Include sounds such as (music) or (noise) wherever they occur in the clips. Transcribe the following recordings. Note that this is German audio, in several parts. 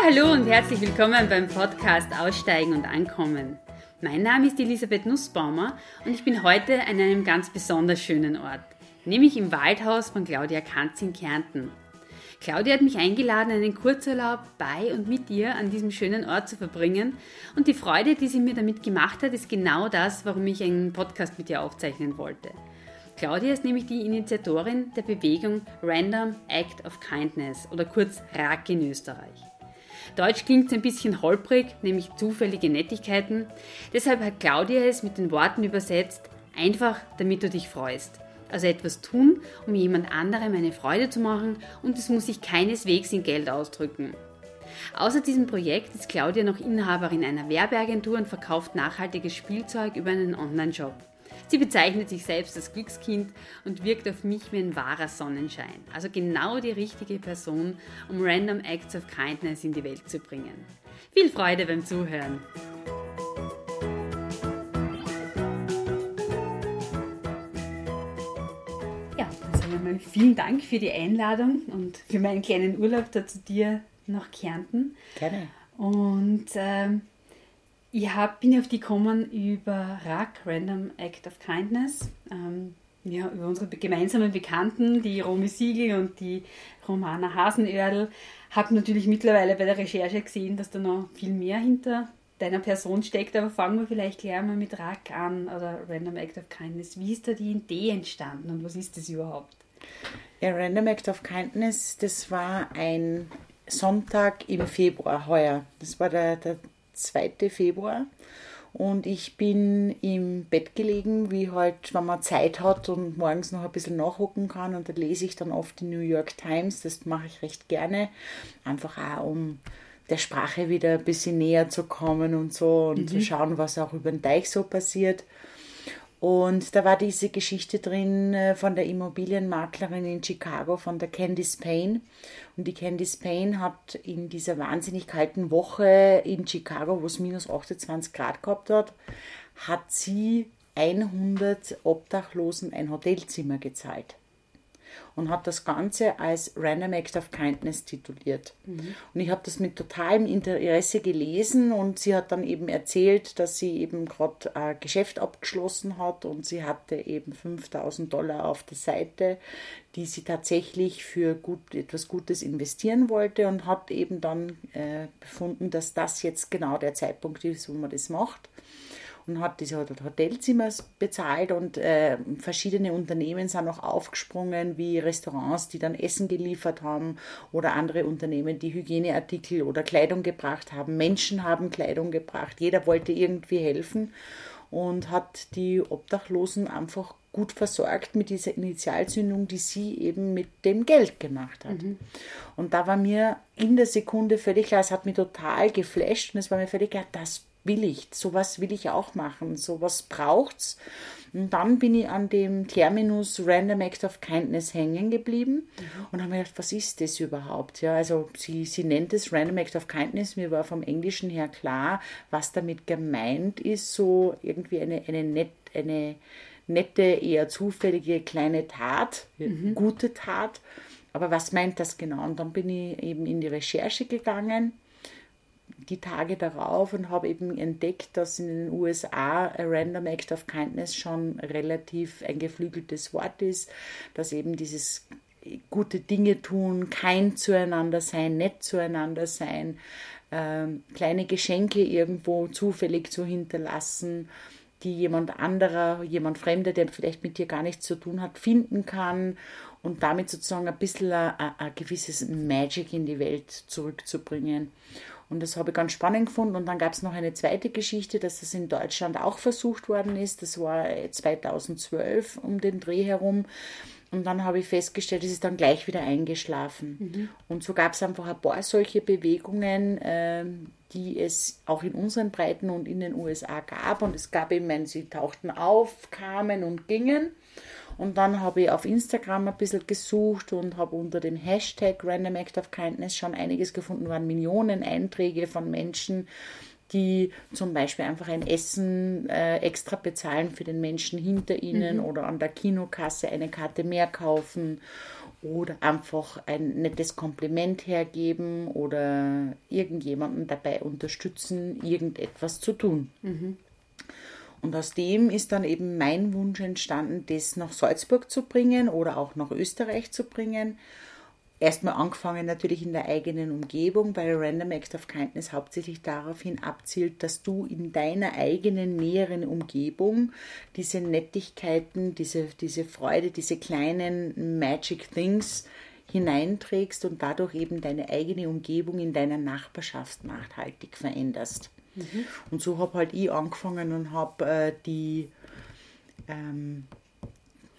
Ja, hallo und herzlich willkommen beim Podcast Aussteigen und Ankommen. Mein Name ist Elisabeth Nussbaumer und ich bin heute an einem ganz besonders schönen Ort, nämlich im Waldhaus von Claudia Kanz in Kärnten. Claudia hat mich eingeladen, einen Kurzurlaub bei und mit ihr an diesem schönen Ort zu verbringen. Und die Freude, die sie mir damit gemacht hat, ist genau das, warum ich einen Podcast mit ihr aufzeichnen wollte. Claudia ist nämlich die Initiatorin der Bewegung Random Act of Kindness oder kurz RAK in Österreich. Deutsch klingt ein bisschen holprig, nämlich zufällige Nettigkeiten. Deshalb hat Claudia es mit den Worten übersetzt, einfach damit du dich freust. Also etwas tun, um jemand anderem eine Freude zu machen und es muss sich keineswegs in Geld ausdrücken. Außer diesem Projekt ist Claudia noch Inhaberin einer Werbeagentur und verkauft nachhaltiges Spielzeug über einen Online-Shop. Sie bezeichnet sich selbst als Glückskind und wirkt auf mich wie ein wahrer Sonnenschein. Also genau die richtige Person, um Random Acts of Kindness in die Welt zu bringen. Viel Freude beim Zuhören! Ja, also einmal vielen Dank für die Einladung und für meinen kleinen Urlaub da zu dir nach Kärnten. Gerne. Und ähm, ich hab, bin auf die gekommen über RAK, Random Act of Kindness. Ähm, ja, über unsere gemeinsamen Bekannten, die Romy Siegel und die Romana Hasenöhrl. Habe natürlich mittlerweile bei der Recherche gesehen, dass da noch viel mehr hinter deiner Person steckt. Aber fangen wir vielleicht gleich mal mit RAK an oder Random Act of Kindness. Wie ist da die Idee entstanden und was ist das überhaupt? Ja, Random Act of Kindness, das war ein Sonntag im Februar heuer. Das war der, der 2. Februar. Und ich bin im Bett gelegen, wie halt, wenn man Zeit hat und morgens noch ein bisschen nachhocken kann. Und da lese ich dann oft die New York Times. Das mache ich recht gerne. Einfach auch, um der Sprache wieder ein bisschen näher zu kommen und so und mhm. zu schauen, was auch über den Teich so passiert. Und da war diese Geschichte drin äh, von der Immobilienmaklerin in Chicago, von der Candice Payne. Und die Candice Payne hat in dieser wahnsinnig kalten Woche in Chicago, wo es minus 28 Grad gehabt hat, hat sie 100 Obdachlosen ein Hotelzimmer gezahlt und hat das Ganze als Random Act of Kindness tituliert. Mhm. Und ich habe das mit totalem Interesse gelesen und sie hat dann eben erzählt, dass sie eben gerade ein Geschäft abgeschlossen hat und sie hatte eben 5000 Dollar auf der Seite, die sie tatsächlich für gut, etwas Gutes investieren wollte und hat eben dann äh, befunden, dass das jetzt genau der Zeitpunkt ist, wo man das macht und hat diese Hotelzimmer bezahlt und äh, verschiedene Unternehmen sind auch aufgesprungen, wie Restaurants, die dann Essen geliefert haben oder andere Unternehmen, die Hygieneartikel oder Kleidung gebracht haben. Menschen haben Kleidung gebracht. Jeder wollte irgendwie helfen und hat die Obdachlosen einfach gut versorgt mit dieser Initialzündung, die sie eben mit dem Geld gemacht hat. Mhm. Und da war mir in der Sekunde völlig klar, es hat mich total geflasht und es war mir völlig klar, das will ich, sowas will ich auch machen, sowas braucht's. Und dann bin ich an dem Terminus Random Act of Kindness hängen geblieben mhm. und habe mir gedacht, was ist das überhaupt? Ja, also sie, sie nennt es Random Act of Kindness, mir war vom Englischen her klar, was damit gemeint ist, so irgendwie eine, eine, net, eine nette, eher zufällige kleine Tat, mhm. gute Tat. Aber was meint das genau? Und dann bin ich eben in die Recherche gegangen die Tage darauf und habe eben entdeckt, dass in den USA a Random Act of Kindness schon relativ ein geflügeltes Wort ist, dass eben dieses gute Dinge tun, kein zueinander sein, nett zueinander sein, ähm, kleine Geschenke irgendwo zufällig zu hinterlassen, die jemand anderer, jemand Fremder, der vielleicht mit dir gar nichts zu tun hat, finden kann und damit sozusagen ein bisschen ein, ein gewisses Magic in die Welt zurückzubringen. Und das habe ich ganz spannend gefunden. Und dann gab es noch eine zweite Geschichte, dass das in Deutschland auch versucht worden ist. Das war 2012 um den Dreh herum. Und dann habe ich festgestellt, es ist dann gleich wieder eingeschlafen. Mhm. Und so gab es einfach ein paar solche Bewegungen, äh, die es auch in unseren Breiten und in den USA gab. Und es gab eben, sie tauchten auf, kamen und gingen. Und dann habe ich auf Instagram ein bisschen gesucht und habe unter dem Hashtag Random Act of Kindness schon einiges gefunden, waren Millionen Einträge von Menschen, die zum Beispiel einfach ein Essen äh, extra bezahlen für den Menschen hinter ihnen mhm. oder an der Kinokasse eine Karte mehr kaufen oder einfach ein nettes Kompliment hergeben oder irgendjemanden dabei unterstützen, irgendetwas zu tun. Mhm. Und aus dem ist dann eben mein Wunsch entstanden, das nach Salzburg zu bringen oder auch nach Österreich zu bringen erstmal angefangen natürlich in der eigenen Umgebung, weil Random Act of Kindness hauptsächlich daraufhin abzielt, dass du in deiner eigenen näheren Umgebung diese Nettigkeiten, diese, diese Freude, diese kleinen Magic Things hineinträgst und dadurch eben deine eigene Umgebung in deiner Nachbarschaft nachhaltig veränderst. Mhm. Und so habe halt ich angefangen und habe äh, die ähm,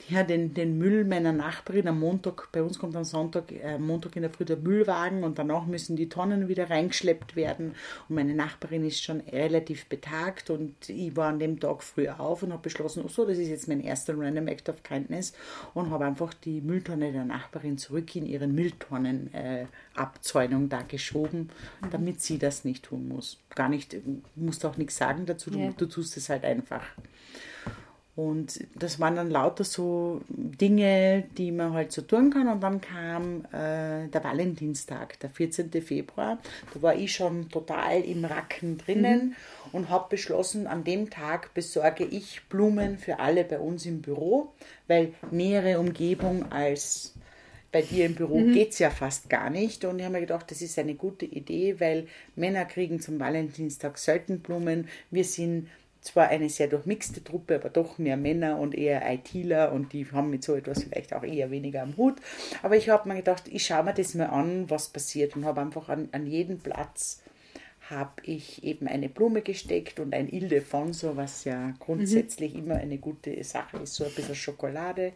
ja, den, den Müll meiner Nachbarin am Montag, bei uns kommt am Sonntag, äh, Montag in der Früh der Müllwagen und danach müssen die Tonnen wieder reingeschleppt werden. Und meine Nachbarin ist schon relativ betagt und ich war an dem Tag früh auf und habe beschlossen, oh so, das ist jetzt mein erster Random Act of Kindness und habe einfach die Mülltonne der Nachbarin zurück in ihren Mülltonnenabzäunung äh, da geschoben, mhm. damit sie das nicht tun muss. Gar nicht, musst auch nichts sagen dazu, du, yeah. du tust es halt einfach. Und das waren dann lauter so Dinge, die man halt so tun kann. Und dann kam äh, der Valentinstag, der 14. Februar. Da war ich schon total im Racken drinnen mhm. und habe beschlossen, an dem Tag besorge ich Blumen für alle bei uns im Büro, weil nähere Umgebung als bei dir im Büro mhm. geht es ja fast gar nicht. Und ich habe mir gedacht, das ist eine gute Idee, weil Männer kriegen zum Valentinstag selten Blumen. Wir sind zwar eine sehr durchmixte Truppe, aber doch mehr Männer und eher ITler und die haben mit so etwas vielleicht auch eher weniger am Hut. Aber ich habe mir gedacht, ich schaue mir das mal an, was passiert und habe einfach an, an jeden Platz habe ich eben eine Blume gesteckt und ein Ildefonso, was ja grundsätzlich mhm. immer eine gute Sache ist, so ein bisschen Schokolade.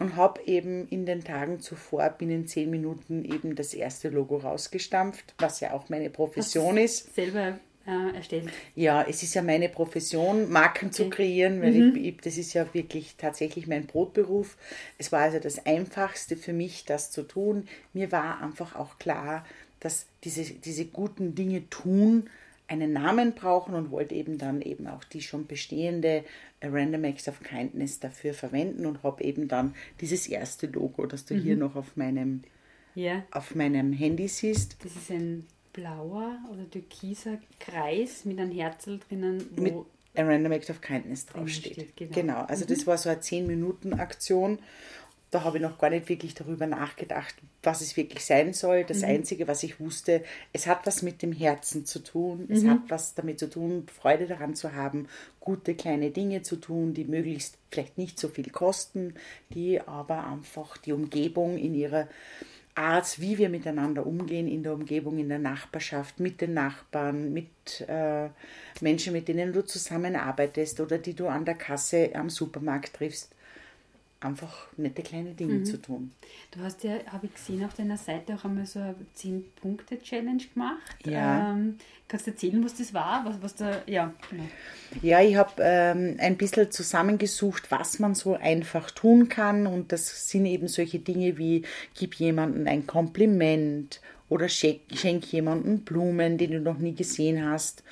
Und habe eben in den Tagen zuvor binnen zehn Minuten eben das erste Logo rausgestampft, was ja auch meine Profession Hast ist. Selber äh, erstellt? Ja, es ist ja meine Profession, Marken okay. zu kreieren, weil mhm. ich, ich, das ist ja wirklich tatsächlich mein Brotberuf. Es war also das Einfachste für mich, das zu tun. Mir war einfach auch klar, dass diese, diese guten Dinge tun, einen Namen brauchen und wollte eben dann eben auch die schon bestehende Random Acts of Kindness dafür verwenden und habe eben dann dieses erste Logo, das du mhm. hier noch auf meinem, ja. auf meinem Handy siehst. Das ist ein blauer oder türkiser Kreis mit einem Herzl drinnen, wo mit A Random Act of Kindness draufsteht. Steht, genau. genau. also mhm. das war so eine 10-Minuten-Aktion. Da habe ich noch gar nicht wirklich darüber nachgedacht, was es wirklich sein soll. Das mhm. Einzige, was ich wusste, es hat was mit dem Herzen zu tun. Es mhm. hat was damit zu tun, Freude daran zu haben, gute kleine Dinge zu tun, die möglichst vielleicht nicht so viel kosten, die aber einfach die Umgebung in ihrer Art, wie wir miteinander umgehen in der Umgebung, in der Nachbarschaft, mit den Nachbarn, mit äh, Menschen, mit denen du zusammenarbeitest oder die du an der Kasse am Supermarkt triffst, einfach nette kleine Dinge mhm. zu tun. Du hast ja, habe ich gesehen, auf deiner Seite auch einmal so eine 10-Punkte-Challenge gemacht. Ja. Ähm, kannst du erzählen, was das war? Was, was da, ja, genau. Ja, ich habe ähm, ein bisschen zusammengesucht, was man so einfach tun kann. Und das sind eben solche Dinge wie, gib jemandem ein Kompliment oder schenk, schenk jemandem Blumen, die du noch nie gesehen hast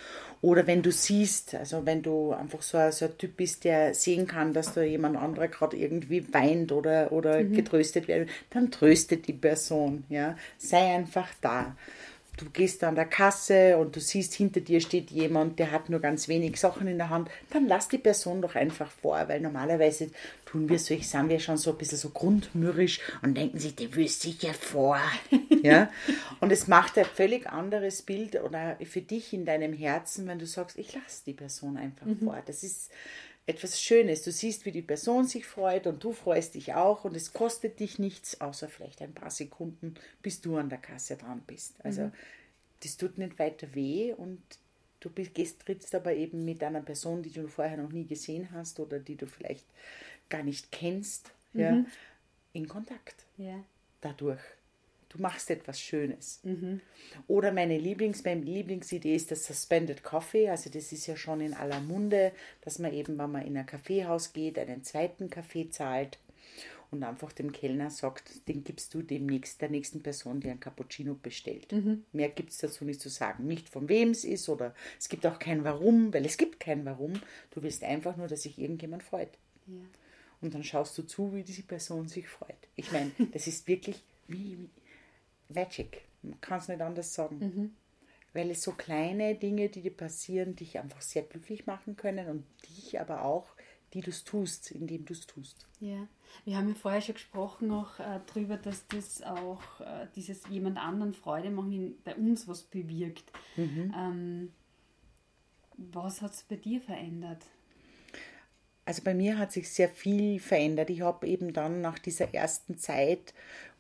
oder wenn du siehst, also wenn du einfach so ein, so ein Typ bist, der sehen kann, dass da jemand anderer gerade irgendwie weint oder, oder mhm. getröstet wird, dann tröstet die Person. Ja? Sei einfach da du gehst an der Kasse und du siehst, hinter dir steht jemand, der hat nur ganz wenig Sachen in der Hand, dann lass die Person doch einfach vor, weil normalerweise tun wir solch, sind wir schon so ein bisschen so grundmürrisch und denken sich, der will sicher vor. (laughs) ja? Und es macht ein völlig anderes Bild oder für dich in deinem Herzen, wenn du sagst, ich lasse die Person einfach mhm. vor. Das ist etwas Schönes. Du siehst, wie die Person sich freut und du freust dich auch und es kostet dich nichts, außer vielleicht ein paar Sekunden, bis du an der Kasse dran bist. Also mhm. das tut nicht weiter weh und du bist, gehst, trittst aber eben mit einer Person, die du vorher noch nie gesehen hast oder die du vielleicht gar nicht kennst, mhm. ja, in Kontakt. Ja. Dadurch. Du machst etwas Schönes. Mhm. Oder meine, Lieblings, meine Lieblingsidee ist das Suspended Coffee. Also das ist ja schon in aller Munde, dass man eben, wenn man in ein Kaffeehaus geht, einen zweiten Kaffee zahlt. und einfach dem Kellner sagt, den gibst du demnächst der nächsten Person, die ein Cappuccino bestellt. Mehr gibt es dazu nicht zu sagen. Nicht von wem es ist oder es gibt auch kein Warum, weil es gibt kein Warum. Du willst einfach nur, dass sich irgendjemand freut. Ja. Und dann schaust du zu, wie diese Person sich freut. Ich meine, das ist wirklich wie Magic. Man kann es nicht anders sagen. Weil es so kleine Dinge, die dir passieren, dich einfach sehr glücklich machen können und dich aber auch, die du es tust, indem du es tust. Ja, wir haben ja vorher schon gesprochen auch äh, darüber, dass das auch äh, dieses jemand anderen Freude machen bei uns was bewirkt. Ähm, was hat es bei dir verändert? Also bei mir hat sich sehr viel verändert. Ich habe eben dann nach dieser ersten Zeit,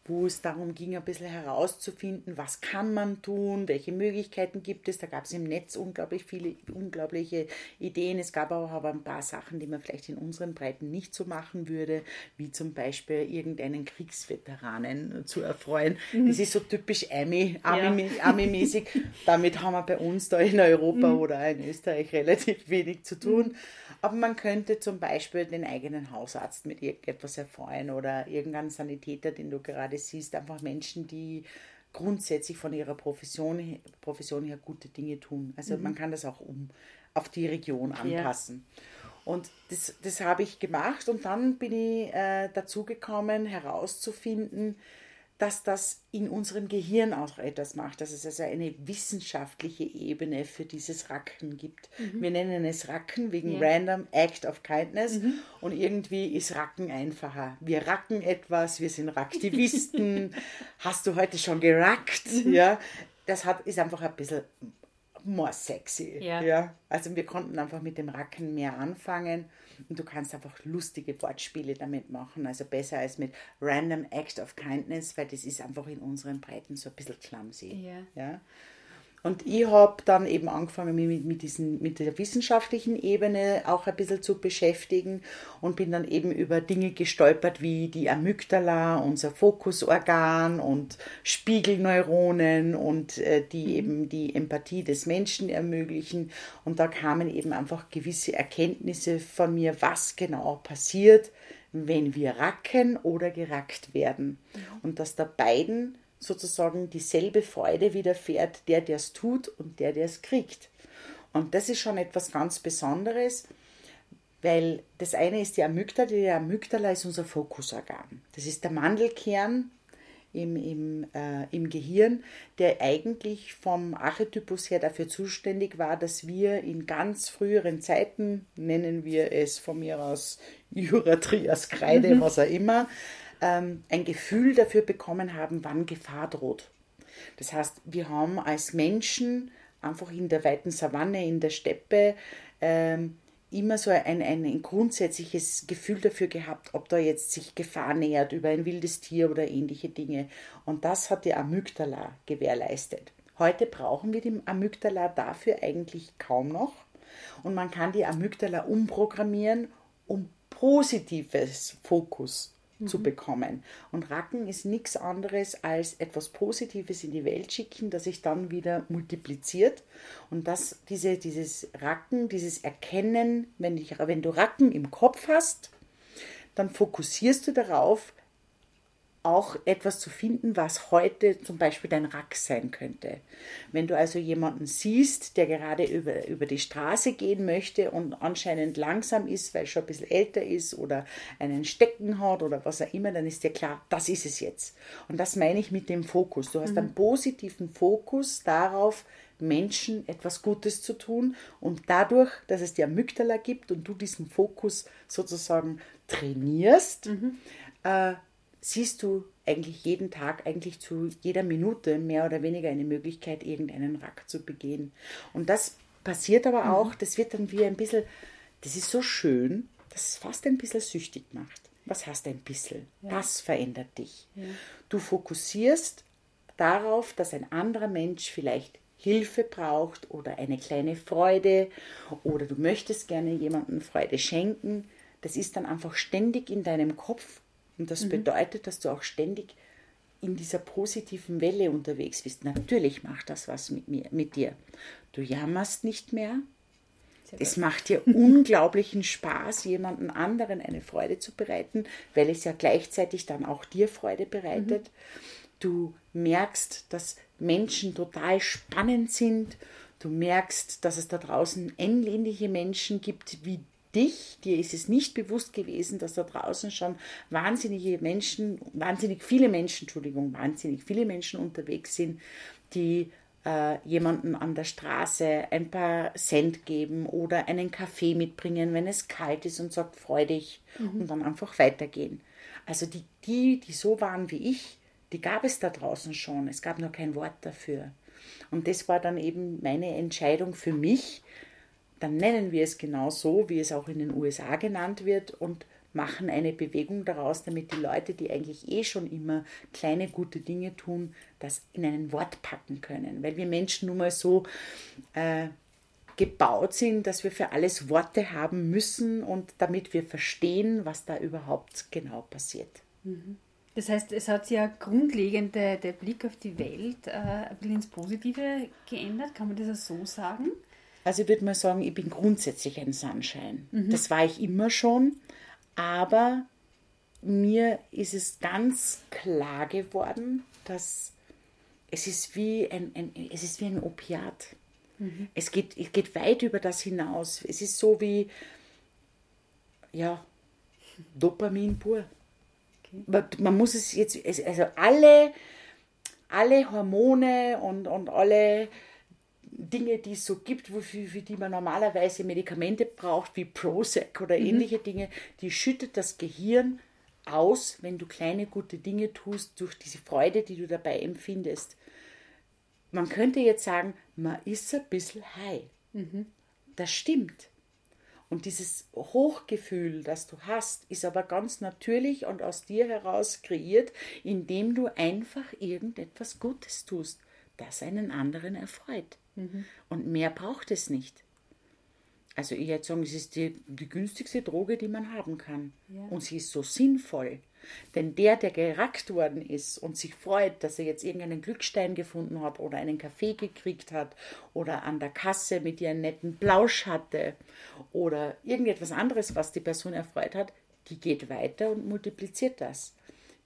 wo es darum ging, ein bisschen herauszufinden, was kann man tun, welche Möglichkeiten gibt es. Da gab es im Netz unglaublich viele unglaubliche Ideen. Es gab auch aber ein paar Sachen, die man vielleicht in unseren Breiten nicht so machen würde, wie zum Beispiel irgendeinen Kriegsveteranen zu erfreuen. Das ist so typisch Ami, (laughs) Ami-mäßig. Damit haben wir bei uns da in Europa oder in Österreich relativ wenig zu tun. Aber man könnte zum Beispiel den eigenen Hausarzt mit irgendetwas erfreuen oder irgendeinen Sanitäter, den du gerade siehst. Einfach Menschen, die grundsätzlich von ihrer Profession, Profession her gute Dinge tun. Also man kann das auch um auf die Region anpassen. Und das, das habe ich gemacht und dann bin ich äh, dazu gekommen, herauszufinden, dass das in unserem Gehirn auch etwas macht, dass es also eine wissenschaftliche Ebene für dieses Racken gibt. Wir nennen es Racken wegen Ja. Random Act of Kindness und irgendwie ist Racken einfacher. Wir racken etwas, wir sind Raktivisten. (laughs) Hast du heute schon gerackt? Ja, das hat, ist einfach ein bisschen more sexy. Ja. ja. Also wir konnten einfach mit dem Racken mehr anfangen und du kannst einfach lustige Wortspiele damit machen. Also besser als mit Random Act of Kindness, weil das ist einfach in unseren Breiten so ein bisschen clumsy. Ja. Ja. Und ich habe dann eben angefangen, mich mit, mit, diesen, mit der wissenschaftlichen Ebene auch ein bisschen zu beschäftigen und bin dann eben über Dinge gestolpert wie die Amygdala, unser Fokusorgan und Spiegelneuronen und äh, die eben die Empathie des Menschen ermöglichen. Und da kamen eben einfach gewisse Erkenntnisse von mir, was genau passiert, wenn wir racken oder gerackt werden. Und dass da beiden sozusagen dieselbe Freude widerfährt, der, der es tut und der, der es kriegt. Und das ist schon etwas ganz Besonderes, weil das eine ist die Amygdala, die Amygdala ist unser Fokusorgan. Das ist der Mandelkern im, im, äh, im Gehirn, der eigentlich vom Archetypus her dafür zuständig war, dass wir in ganz früheren Zeiten, nennen wir es von mir aus Jura, Trias, Kreide, was auch immer, ähm, ein Gefühl dafür bekommen haben, wann Gefahr droht. Das heißt, wir haben als Menschen einfach in der weiten Savanne, in der Steppe, ähm, immer so ein, ein, ein grundsätzliches Gefühl dafür gehabt, ob da jetzt sich Gefahr nähert über ein wildes Tier oder ähnliche Dinge. Und das hat die Amygdala gewährleistet. Heute brauchen wir die Amygdala dafür eigentlich kaum noch. Und man kann die Amygdala umprogrammieren, um positives Fokus zu bekommen. Und Racken ist nichts anderes als etwas Positives in die Welt schicken, das sich dann wieder multipliziert. Und das, diese, dieses Racken, dieses Erkennen, wenn, ich, wenn du Racken im Kopf hast, dann fokussierst du darauf, auch etwas zu finden, was heute zum Beispiel dein Rack sein könnte. Wenn du also jemanden siehst, der gerade über, über die Straße gehen möchte und anscheinend langsam ist, weil er schon ein bisschen älter ist oder einen Stecken hat oder was auch immer, dann ist dir klar, das ist es jetzt. Und das meine ich mit dem Fokus. Du hast einen positiven Fokus darauf, Menschen etwas Gutes zu tun und dadurch, dass es die Amygdala gibt und du diesen Fokus sozusagen trainierst, äh, siehst du eigentlich jeden Tag, eigentlich zu jeder Minute mehr oder weniger eine Möglichkeit, irgendeinen Rack zu begehen. Und das passiert aber auch, das wird dann wie ein bisschen, das ist so schön, dass es fast ein bisschen süchtig macht. Was heißt ein bisschen? Das verändert dich. Du fokussierst darauf, dass ein anderer Mensch vielleicht Hilfe braucht oder eine kleine Freude oder du möchtest gerne jemandem Freude schenken. Das ist dann einfach ständig in deinem Kopf und das bedeutet, dass du auch ständig in dieser positiven Welle unterwegs bist. Natürlich macht das was mit, mir, mit dir. Du jammerst nicht mehr, Es macht dir (laughs) unglaublichen Spaß, jemanden anderen eine Freude zu bereiten, weil es ja gleichzeitig dann auch dir Freude bereitet. Mhm. Du merkst, dass Menschen total spannend sind. Du merkst, dass es da draußen ähnliche Menschen gibt wie dich. Dir ist es nicht bewusst gewesen, dass da draußen schon wahnsinnige Menschen, wahnsinnig viele Menschen, Entschuldigung, wahnsinnig viele Menschen unterwegs sind, die äh, jemanden an der Straße ein paar Cent geben oder einen Kaffee mitbringen, wenn es kalt ist und sagt, freu dich mhm. und dann einfach weitergehen. Also die, die, die so waren wie ich, die gab es da draußen schon. Es gab nur kein Wort dafür. Und das war dann eben meine Entscheidung für mich. Dann nennen wir es genau so, wie es auch in den USA genannt wird und machen eine Bewegung daraus, damit die Leute, die eigentlich eh schon immer kleine gute Dinge tun, das in ein Wort packen können. Weil wir Menschen nun mal so äh, gebaut sind, dass wir für alles Worte haben müssen und damit wir verstehen, was da überhaupt genau passiert. Mhm. Das heißt, es hat sich ja grundlegend der, Blick auf die Welt äh, ein bisschen ins Positive geändert, kann man das so sagen? Also ich würde mal sagen, ich bin grundsätzlich ein Sunshine. Mhm. Das war ich immer schon, aber mir ist es ganz klar geworden, dass es ist wie ein, ein es ist wie ein Opiat. Mhm. Es, geht, es geht weit über das hinaus. Es ist so wie, ja, Dopamin pur. Okay. Man muss es jetzt, also alle, alle Hormone und, und alle Dinge, die es so gibt, wofür, für die man normalerweise Medikamente braucht, wie Prozac oder mhm. ähnliche Dinge, die schüttet das Gehirn aus, wenn du kleine gute Dinge tust, durch diese Freude, die du dabei empfindest. Man könnte jetzt sagen, man ist ein bisschen high. Mhm. Das stimmt. Und dieses Hochgefühl, das du hast, ist aber ganz natürlich und aus dir heraus kreiert, indem du einfach irgendetwas Gutes tust, das einen anderen erfreut. Mhm. Und mehr braucht es nicht. Also ich würde sagen, es ist die, die günstigste Droge, die man haben kann. Ja. Und sie ist so sinnvoll. Denn der, der gerackt worden ist und sich freut, dass er jetzt irgendeinen Glückstein gefunden hat oder einen Kaffee gekriegt hat oder an der Kasse mit ihr einen netten Plausch hatte oder irgendetwas anderes, was die Person erfreut hat, die geht weiter und multipliziert das.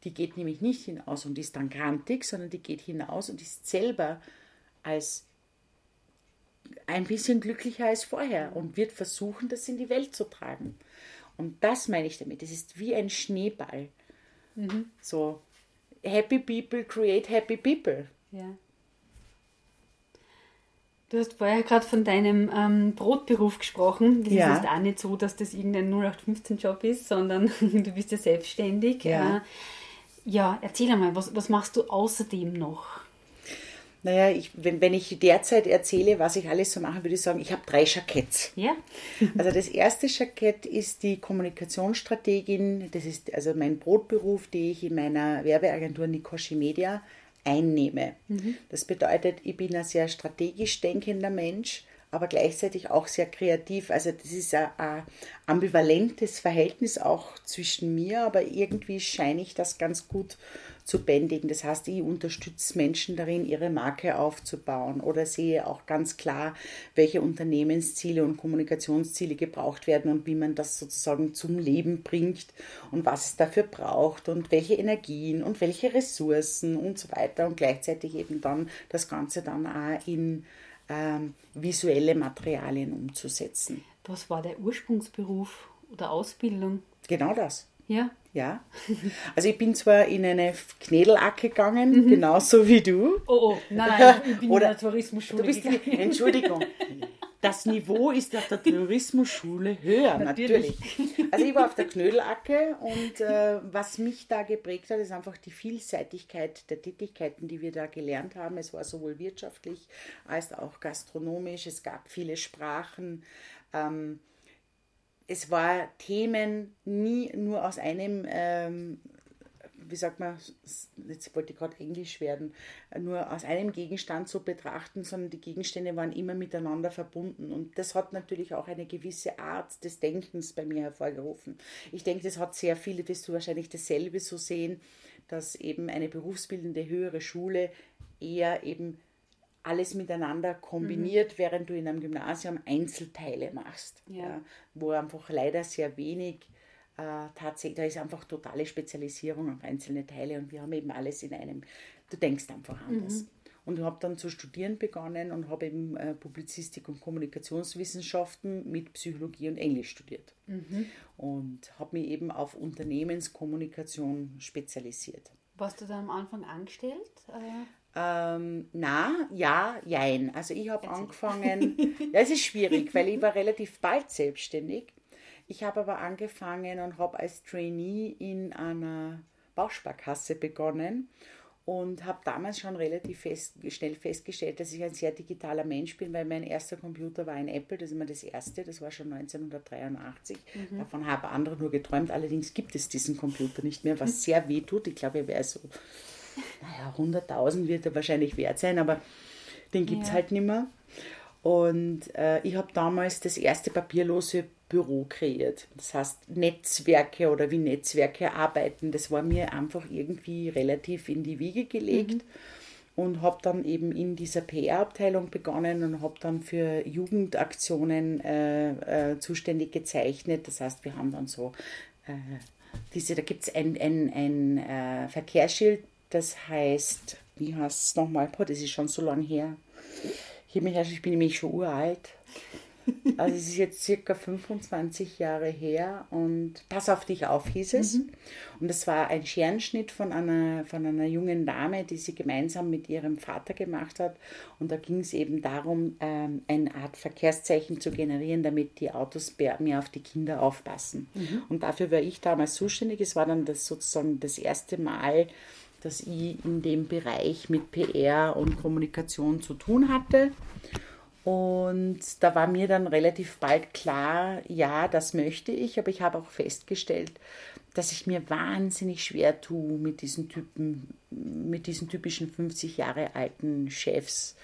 Die geht nämlich nicht hinaus und ist dann grantig, sondern die geht hinaus und ist selber als ein bisschen glücklicher als vorher und wird versuchen, das in die Welt zu tragen. Und das meine ich damit. Es ist wie ein Schneeball. Mhm. So, happy people create happy people. Ja. Du hast vorher gerade von deinem ähm, Brotberuf gesprochen. Das ja. ist auch nicht so, dass das irgendein 0815-Job ist, sondern (laughs) du bist ja selbstständig. Ja, äh, ja erzähl einmal, was, was machst du außerdem noch? Naja, ich, wenn, wenn ich derzeit erzähle, was ich alles so mache, würde ich sagen, ich habe drei Jacketts. Ja. (laughs) also das erste Jackett ist die Kommunikationsstrategin. Das ist also mein Brotberuf, den ich in meiner Werbeagentur Nikoshi Media einnehme. Mhm. Das bedeutet, ich bin ein sehr strategisch denkender Mensch, aber gleichzeitig auch sehr kreativ. Also das ist ein, ein ambivalentes Verhältnis auch zwischen mir, aber irgendwie scheine ich das ganz gut zu bändigen. Das heißt, ich unterstütze Menschen darin, ihre Marke aufzubauen oder sehe auch ganz klar, welche Unternehmensziele und Kommunikationsziele gebraucht werden und wie man das sozusagen zum Leben bringt und was es dafür braucht und welche Energien und welche Ressourcen und so weiter und gleichzeitig eben dann das Ganze dann auch in ähm, visuelle Materialien umzusetzen. Was war der Ursprungsberuf oder Ausbildung? Genau das. Ja. Ja. Also ich bin zwar in eine Knädelacke gegangen, mhm. genauso wie du. Oh, oh, nein, nein, ich bin Oder, in der Tourismusschule. Du bist in, Entschuldigung. Das Niveau ist auf der Tourismusschule höher, natürlich. natürlich. Also ich war auf der Knödelacke und äh, was mich da geprägt hat, ist einfach die Vielseitigkeit der Tätigkeiten, die wir da gelernt haben. Es war sowohl wirtschaftlich als auch gastronomisch. Es gab viele Sprachen. Ähm, es war Themen nie nur aus einem, ähm, wie sagt man, jetzt wollte ich gerade Englisch werden, nur aus einem Gegenstand zu betrachten, sondern die Gegenstände waren immer miteinander verbunden. Und das hat natürlich auch eine gewisse Art des Denkens bei mir hervorgerufen. Ich denke, das hat sehr viele, wirst du wahrscheinlich dasselbe so sehen, dass eben eine berufsbildende höhere Schule eher eben alles miteinander kombiniert, mhm. während du in einem Gymnasium Einzelteile machst. Ja. ja wo einfach leider sehr wenig äh, tatsächlich, da ist einfach totale Spezialisierung auf einzelne Teile und wir haben eben alles in einem, du denkst einfach anders. Mhm. Und habe dann zu studieren begonnen und habe eben äh, Publizistik und Kommunikationswissenschaften mit Psychologie und Englisch studiert. Mhm. Und habe mich eben auf Unternehmenskommunikation spezialisiert. Warst du da am Anfang angestellt? Äh? Ähm, na, ja, jein. Also ich habe angefangen, ja, es ist schwierig, weil ich war relativ bald selbstständig. Ich habe aber angefangen und habe als Trainee in einer Bausparkasse begonnen und habe damals schon relativ fest, schnell festgestellt, dass ich ein sehr digitaler Mensch bin, weil mein erster Computer war ein Apple, das ist immer das erste, das war schon 1983. Mhm. Davon habe andere nur geträumt, allerdings gibt es diesen Computer nicht mehr, was sehr weh tut. Ich glaube, er wäre so, naja, 100.000 wird er wahrscheinlich wert sein, aber den gibt es ja. halt nicht mehr. Und äh, ich habe damals das erste papierlose Büro kreiert. Das heißt, Netzwerke oder wie Netzwerke arbeiten, das war mir einfach irgendwie relativ in die Wiege gelegt. Mhm. Und habe dann eben in dieser PR-Abteilung begonnen und habe dann für Jugendaktionen äh, äh, zuständig gezeichnet. Das heißt, wir haben dann so äh, diese, da gibt es ein, ein, ein äh, Verkehrsschild, das heißt, wie heißt es nochmal? Boah, das ist schon so lange her. Ich, bin nämlich schon uralt. Also es ist jetzt circa 25 Jahre her und Pass auf dich auf hieß es. Mhm. Und das war ein Scherenschnitt von einer, von einer jungen Dame, die sie gemeinsam mit ihrem Vater gemacht hat. Und da ging es eben darum, ähm, eine Art Verkehrszeichen zu generieren, damit die Autos mehr auf die Kinder aufpassen. Mhm. Und dafür war ich damals zuständig. Es war dann das sozusagen das erste Mal, dass ich in dem Bereich mit PR und Kommunikation zu tun hatte. Und da war mir dann relativ bald klar, ja, das möchte ich, aber ich habe auch festgestellt, dass ich mir wahnsinnig schwer tue mit diesen Typen, mit diesen typischen 50 Jahre alten Chefs,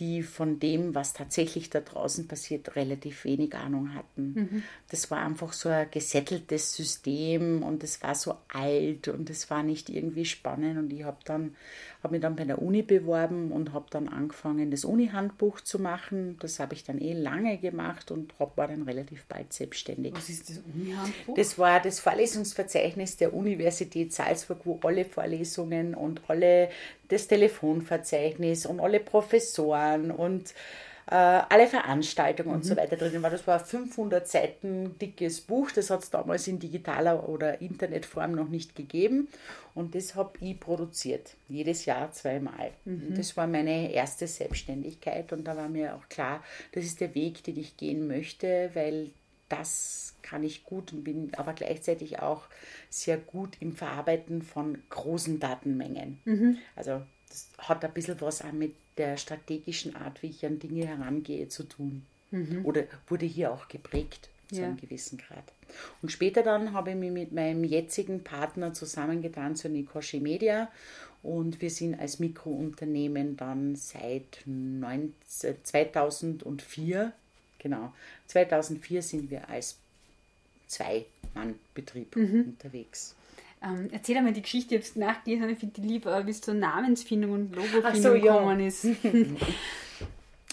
die von dem, was tatsächlich da draußen passiert, relativ wenig Ahnung hatten. Mhm. Das war einfach so ein gesätteltes System und es war so alt und es war nicht irgendwie spannend und ich habe dann habe mich dann bei der Uni beworben und habe dann angefangen, das Uni-Handbuch zu machen. Das habe ich dann eh lange gemacht und war dann relativ bald selbstständig. Was ist das Uni-Handbuch? Das war das Vorlesungsverzeichnis der Universität Salzburg, wo alle Vorlesungen und alle das Telefonverzeichnis und alle Professoren und alle Veranstaltungen mhm. und so mhm. weiter drin war. Das war ein 500 Seiten dickes Buch, das hat es damals in digitaler oder Internetform noch nicht gegeben und das habe ich produziert, jedes Jahr zweimal. Mhm. Das war meine erste Selbstständigkeit und da war mir auch klar, das ist der Weg, den ich gehen möchte, weil das kann ich gut und bin aber gleichzeitig auch sehr gut im Verarbeiten von großen Datenmengen. Mhm. Also das hat ein bisschen was auch mit der strategischen Art, wie ich an Dinge herangehe, zu tun. Mhm. Oder wurde hier auch geprägt zu ja. einem gewissen Grad. Und später dann habe ich mich mit meinem jetzigen Partner zusammengetan zur Nikoshi Media und wir sind als Mikrounternehmen dann seit 19, 2004, genau, 2004 sind wir als Zwei-Mann-Betrieb mhm. unterwegs. Ähm, erzähl einmal die Geschichte, ich habe es nachgelesen, ich finde die lieb, wie es zur Namensfindung und Logofindung so, ja. gekommen ist. (laughs)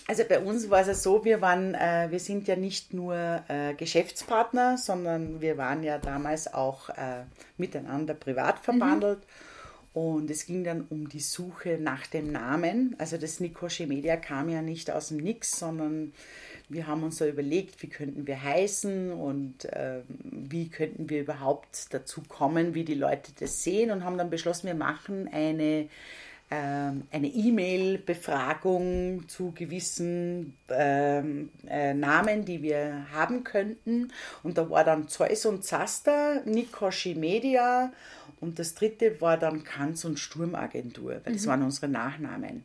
Also bei uns war es so, wir waren, äh, wir sind ja nicht nur äh, Geschäftspartner, sondern wir waren ja damals auch äh, miteinander privat verbandelt. Mhm. Und es ging dann um die Suche nach dem Namen. Also das Nikosche Media kam ja nicht aus dem Nix, sondern wir haben uns da überlegt, wie könnten wir heißen und äh, wie könnten wir überhaupt dazu kommen, wie die Leute das sehen und haben dann beschlossen, wir machen eine ähm, eine E-Mail-Befragung zu gewissen ähm, äh, Namen, die wir haben könnten. Und da war dann Zeus und Zaster, Nikoshi Media und das dritte war dann Kanz und Sturmagentur, weil das mhm. waren unsere Nachnamen.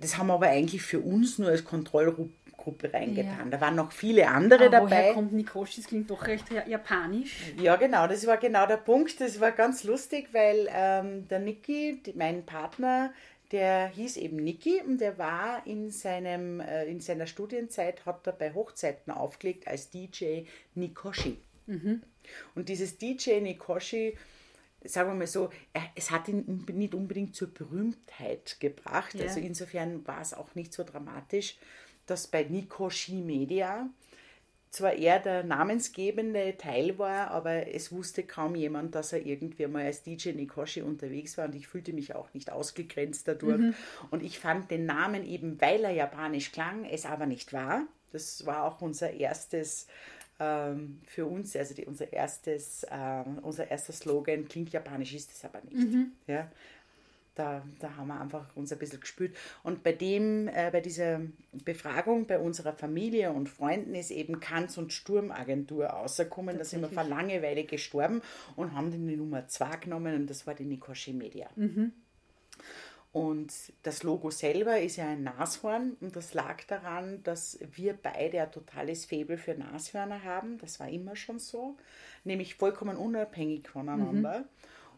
Das haben wir aber eigentlich für uns nur als Kontrollgruppe Gruppe reingetan. Ja. Da waren noch viele andere Aber dabei. Woher kommt Nikoshi? Das klingt doch recht japanisch. Ja, genau, das war genau der Punkt. Das war ganz lustig, weil ähm, der Niki, mein Partner, der hieß eben Niki und der war in, seinem, äh, in seiner Studienzeit, hat er bei Hochzeiten aufgelegt als DJ Nikoshi. Mhm. Und dieses DJ Nikoshi sagen wir mal so, es hat ihn nicht unbedingt zur Berühmtheit gebracht. Ja. Also insofern war es auch nicht so dramatisch, dass bei Nico Ski Media zwar er der namensgebende Teil war, aber es wusste kaum jemand, dass er irgendwie mal als DJ Nikoshi unterwegs war und ich fühlte mich auch nicht ausgegrenzt dadurch. Mhm. Und ich fand den Namen eben, weil er japanisch klang, es aber nicht war. Das war auch unser erstes ähm, für uns, also die, unser erstes, ähm, unser erster Slogan, klingt japanisch, ist es aber nicht. Ja, da, da haben wir einfach uns ein bisschen gespürt. Und bei dem, äh, bei dieser Befragung bei unserer Familie und Freunden ist eben Kanz- und Sturmagentur rausgekommen. Da sind wir vor Langeweile gestorben und haben die Nummer 2 genommen und das war die Nikoshi Media. Und das Logo selber ist ja ein Nashorn und das lag daran, dass wir beide ein totales Faible für Nashörner haben. Das war immer schon so, nämlich vollkommen unabhängig voneinander.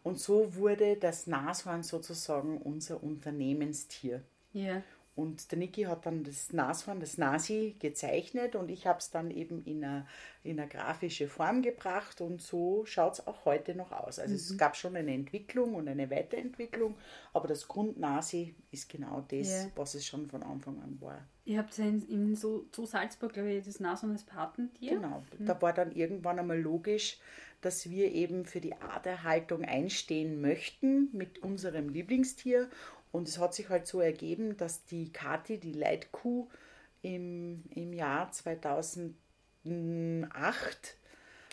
Und so wurde das Nashorn sozusagen unser Unternehmenstier. Ja. Und der Niki hat dann das Nashorn, das Nasi gezeichnet und ich habe es dann eben in eine, in eine grafische Form gebracht und so schaut es auch heute noch aus. Also es gab schon eine Entwicklung und eine Weiterentwicklung, aber das Grund-Nasi ist genau das, Ja. was es schon von Anfang an war. Ihr habt ja in, in so, Zoo Salzburg, glaube ich, das Nashorn als Patentier. Genau, da war dann irgendwann einmal logisch, dass wir eben für die Arterhaltung einstehen möchten mit unserem Lieblingstier. Und es hat sich halt so ergeben, dass die Kati, die Leitkuh, im, im Jahr 2008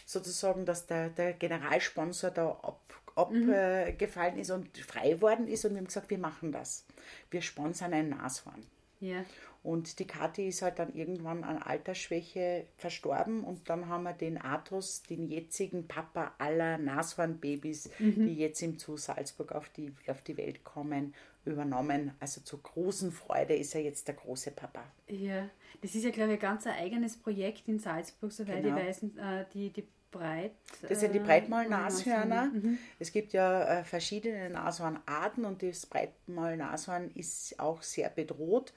sozusagen, dass der, der Generalsponsor da ab, abgefallen ist und frei worden ist. Und wir haben gesagt, wir machen das. Wir sponsern ein Nashorn. Ja. Und die Kathi ist halt dann irgendwann an Altersschwäche verstorben und dann haben wir den Athos, den jetzigen Papa aller Nashornbabys, die jetzt im Zoo Salzburg auf die, auf die Welt kommen, übernommen. Also zur großen Freude ist er jetzt der große Papa. Ja. Das ist ja, glaube ich, ein ganz ein eigenes Projekt in Salzburg, soweit Genau. ich weiß, äh, die, die Breit. Das sind die äh, Breitmaulnashörner. Mhm. Es gibt ja äh, verschiedene Nashornarten und das Breitmaulnashorn ist auch sehr bedroht.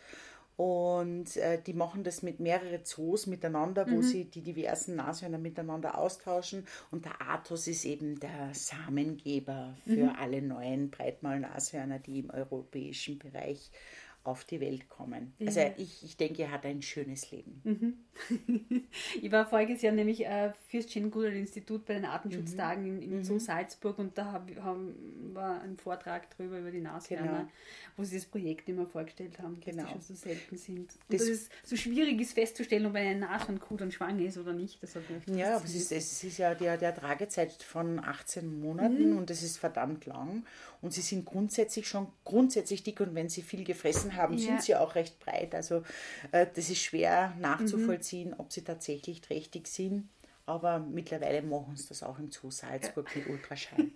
Und äh, die machen das mit mehreren Zoos miteinander, wo sie die diversen Nashörner miteinander austauschen. Und der Athos ist eben der Samengeber für alle neuen Breitmaulnashörner, die im europäischen Bereich auf die Welt kommen. Also Ja. ich, ich denke, er hat ein schönes Leben. (laughs) Ich war voriges Jahr nämlich äh, fürs Jane-Goodall-Institut bei den Artenschutztagen Mhm. im, im Zoo Salzburg und da hab, haben, war ein Vortrag drüber über die Nashörner, Genau. wo sie das Projekt immer vorgestellt haben, dass Genau. die schon so selten sind. Und Das- dass es so schwierig ist festzustellen, ob eine Nashornkuh dann schwanger ist oder nicht. Das hat Ja, aber es ist, es ist ja der, der Tragezeit von 18 Monaten Mhm. und das ist verdammt lang. Und sie sind grundsätzlich schon grundsätzlich dick und wenn sie viel gefressen haben, sind sie auch recht breit. Also äh, das ist schwer Mhm. nachzuvollziehen, ob sie tatsächlich trächtig sind. Aber mittlerweile machen sie das auch im Zoo Salzburg mit Ultraschall. (laughs)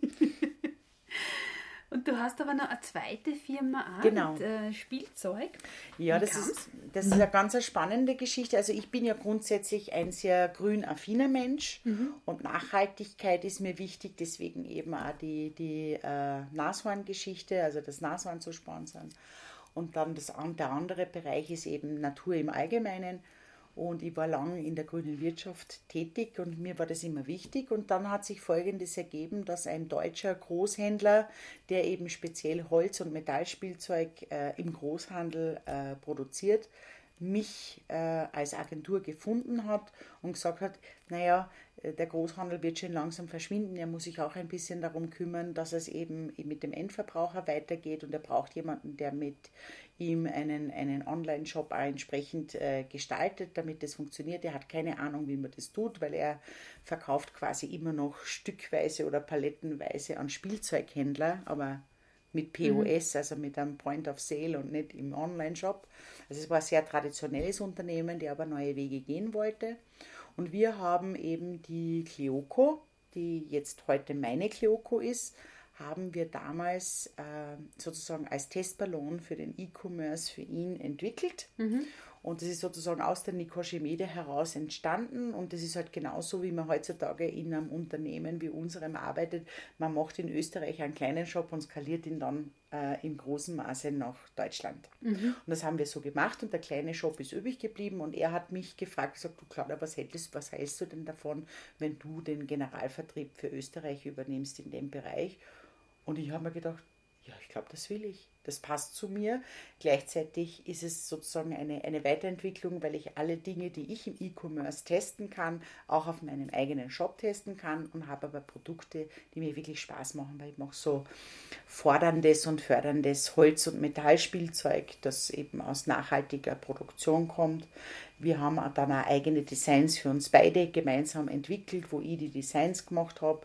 Und du hast aber noch eine zweite Firma auch Genau. mit äh, Spielzeug. Ja, das ist, das ist eine ganz spannende Geschichte. Also ich bin ja grundsätzlich ein sehr grün-affiner Mensch und Nachhaltigkeit ist mir wichtig, deswegen eben auch die, die äh, Nashorn-Geschichte, also das Nashorn zu sponsern. Und dann das, der andere Bereich ist eben Natur im Allgemeinen. Und ich war lange in der grünen Wirtschaft tätig und mir war das immer wichtig. Und dann hat sich Folgendes ergeben, dass ein deutscher Großhändler, der eben speziell Holz- und Metallspielzeug äh, im Großhandel äh, produziert, mich äh, als Agentur gefunden hat und gesagt hat, naja, äh, der Großhandel wird schon langsam verschwinden, er muss sich auch ein bisschen darum kümmern, dass es eben mit dem Endverbraucher weitergeht und er braucht jemanden, der mit ihm einen, einen Online-Shop entsprechend äh, gestaltet, damit das funktioniert. Er hat keine Ahnung, wie man das tut, weil er verkauft quasi immer noch stückweise oder palettenweise an Spielzeughändler, aber mit POS, also mit einem Point of Sale und nicht im Online-Shop. Also es war ein sehr traditionelles Unternehmen, der aber neue Wege gehen wollte. Und wir haben eben die Cleoco, die jetzt heute meine Cleoco ist, haben wir damals äh, sozusagen als Testballon für den E-Commerce für ihn entwickelt. Und das ist sozusagen aus der Nikoshimede heraus entstanden. Und das ist halt genauso, wie man heutzutage in einem Unternehmen wie unserem arbeitet. Man macht in Österreich einen kleinen Shop und skaliert ihn dann äh, in großem Maße nach Deutschland. Mhm. Und das haben wir so gemacht und der kleine Shop ist übrig geblieben. Und er hat mich gefragt, gesagt, du Claudia, was hättest, was hältst du denn davon, wenn du den Generalvertrieb für Österreich übernimmst in dem Bereich? Und ich habe mir gedacht, ja, ich glaube, das will ich das passt zu mir. Gleichzeitig ist es sozusagen eine, eine Weiterentwicklung, weil ich alle Dinge, die ich im E-Commerce testen kann, auch auf meinem eigenen Shop testen kann und habe aber Produkte, die mir wirklich Spaß machen, weil ich mache so forderndes und förderndes Holz- und Metallspielzeug, das eben aus nachhaltiger Produktion kommt. Wir haben dann auch eigene Designs für uns beide gemeinsam entwickelt, wo ich die Designs gemacht habe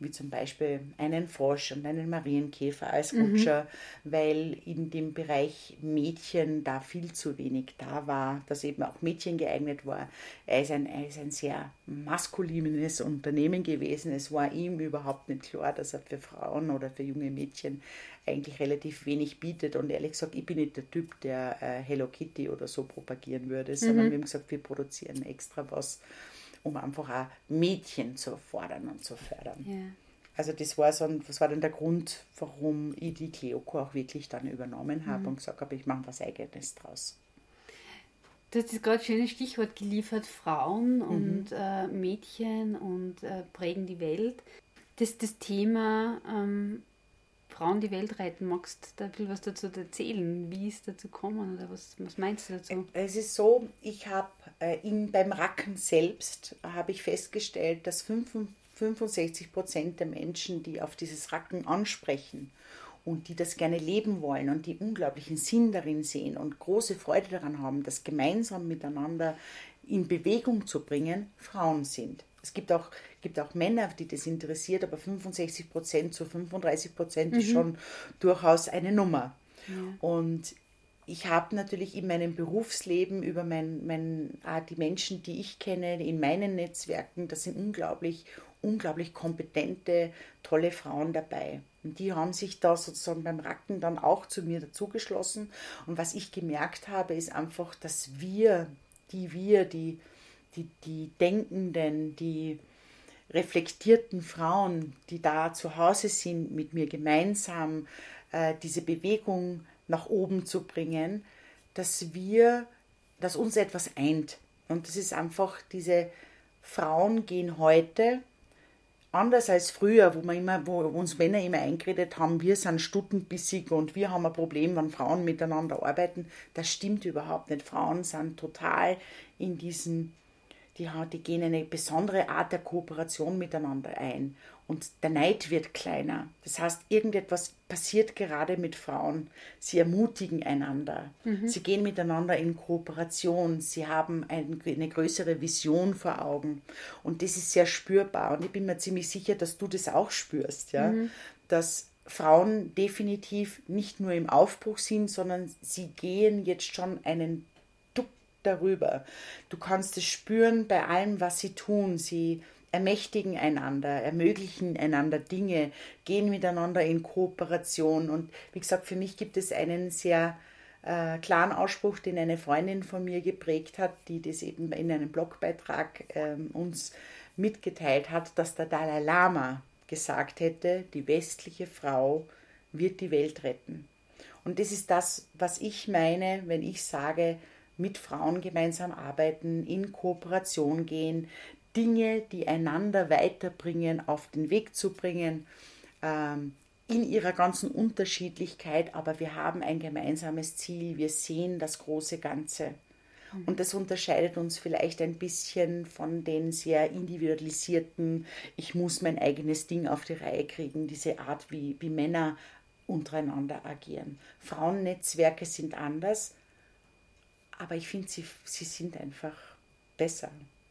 wie zum Beispiel einen Frosch und einen Marienkäfer als Rutscher, mhm. weil in dem Bereich Mädchen da viel zu wenig da war, dass eben auch Mädchen geeignet war. Er ist ein, er ist ein sehr maskulines Unternehmen gewesen. Es war ihm überhaupt nicht klar, dass er für Frauen oder für junge Mädchen eigentlich relativ wenig bietet. Und ehrlich gesagt, ich bin nicht der Typ, der äh, Hello Kitty oder so propagieren würde, sondern mhm. wir haben gesagt, wir produzieren extra was um einfach auch Mädchen zu fordern und zu fördern. Ja. Also das war, so das war dann der Grund, warum ich die Cleoco auch wirklich dann übernommen habe mhm. und gesagt habe, ich mache was Eigenes draus. Du hast gerade ein schönes Stichwort geliefert, Frauen mhm. und äh, Mädchen und äh, prägen die Welt. Das, das Thema ähm, Frauen die Welt retten. Magst du da bisschen was dazu erzählen? Wie ist dazu gekommen oder was, was meinst du dazu? Es ist so, ich habe äh, beim Racken selbst habe ich festgestellt, dass 65 Prozent der Menschen, die auf dieses Racken ansprechen und die das gerne leben wollen und die unglaublichen Sinn darin sehen und große Freude daran haben, das gemeinsam miteinander in Bewegung zu bringen, Frauen sind. Es gibt auch, gibt auch Männer, die das interessiert, aber 65 Prozent zu 35 Prozent mhm. ist schon durchaus eine Nummer. Ja. Und ich habe natürlich in meinem Berufsleben über mein, mein, ah, die Menschen, die ich kenne, in meinen Netzwerken, das sind unglaublich, unglaublich kompetente, tolle Frauen dabei. Und die haben sich da sozusagen beim Racken dann auch zu mir dazugeschlossen. Und was ich gemerkt habe, ist einfach, dass wir, die wir, die die, die denkenden, die reflektierten Frauen, die da zu Hause sind, mit mir gemeinsam äh, diese Bewegung nach oben zu bringen, dass wir, dass uns etwas eint. Und das ist einfach, diese Frauen gehen heute anders als früher, wo, man immer, wo uns Männer immer eingeredet haben, wir sind stuttenbissig und wir haben ein Problem, wenn Frauen miteinander arbeiten. Das stimmt überhaupt nicht. Frauen sind total in diesen die, die gehen eine besondere Art der Kooperation miteinander ein. Und der Neid wird kleiner. Das heißt, irgendetwas passiert gerade mit Frauen. Sie ermutigen einander. Mhm. Sie gehen miteinander in Kooperation. Sie haben ein, eine größere Vision vor Augen. Und das ist sehr spürbar. Und ich bin mir ziemlich sicher, dass du das auch spürst. Ja? Mhm. Dass Frauen definitiv nicht nur im Aufbruch sind, sondern sie gehen jetzt schon einen darüber. Du kannst es spüren bei allem, was sie tun. Sie ermächtigen einander, ermöglichen einander Dinge, gehen miteinander in Kooperation. Und wie gesagt, für mich gibt es einen sehr äh, klaren Ausspruch, den eine Freundin von mir geprägt hat, die das eben in einem Blogbeitrag äh, uns mitgeteilt hat, dass der Dalai Lama gesagt hätte, die westliche Frau wird die Welt retten. Und das ist das, was ich meine, wenn ich sage, mit Frauen gemeinsam arbeiten, in Kooperation gehen, Dinge, die einander weiterbringen, auf den Weg zu bringen, ähm, in ihrer ganzen Unterschiedlichkeit, aber wir haben ein gemeinsames Ziel, wir sehen das große Ganze. Und das unterscheidet uns vielleicht ein bisschen von den sehr individualisierten, ich muss mein eigenes Ding auf die Reihe kriegen, diese Art, wie, wie Männer untereinander agieren. Frauennetzwerke sind anders, aber ich finde, sie, sie sind einfach besser.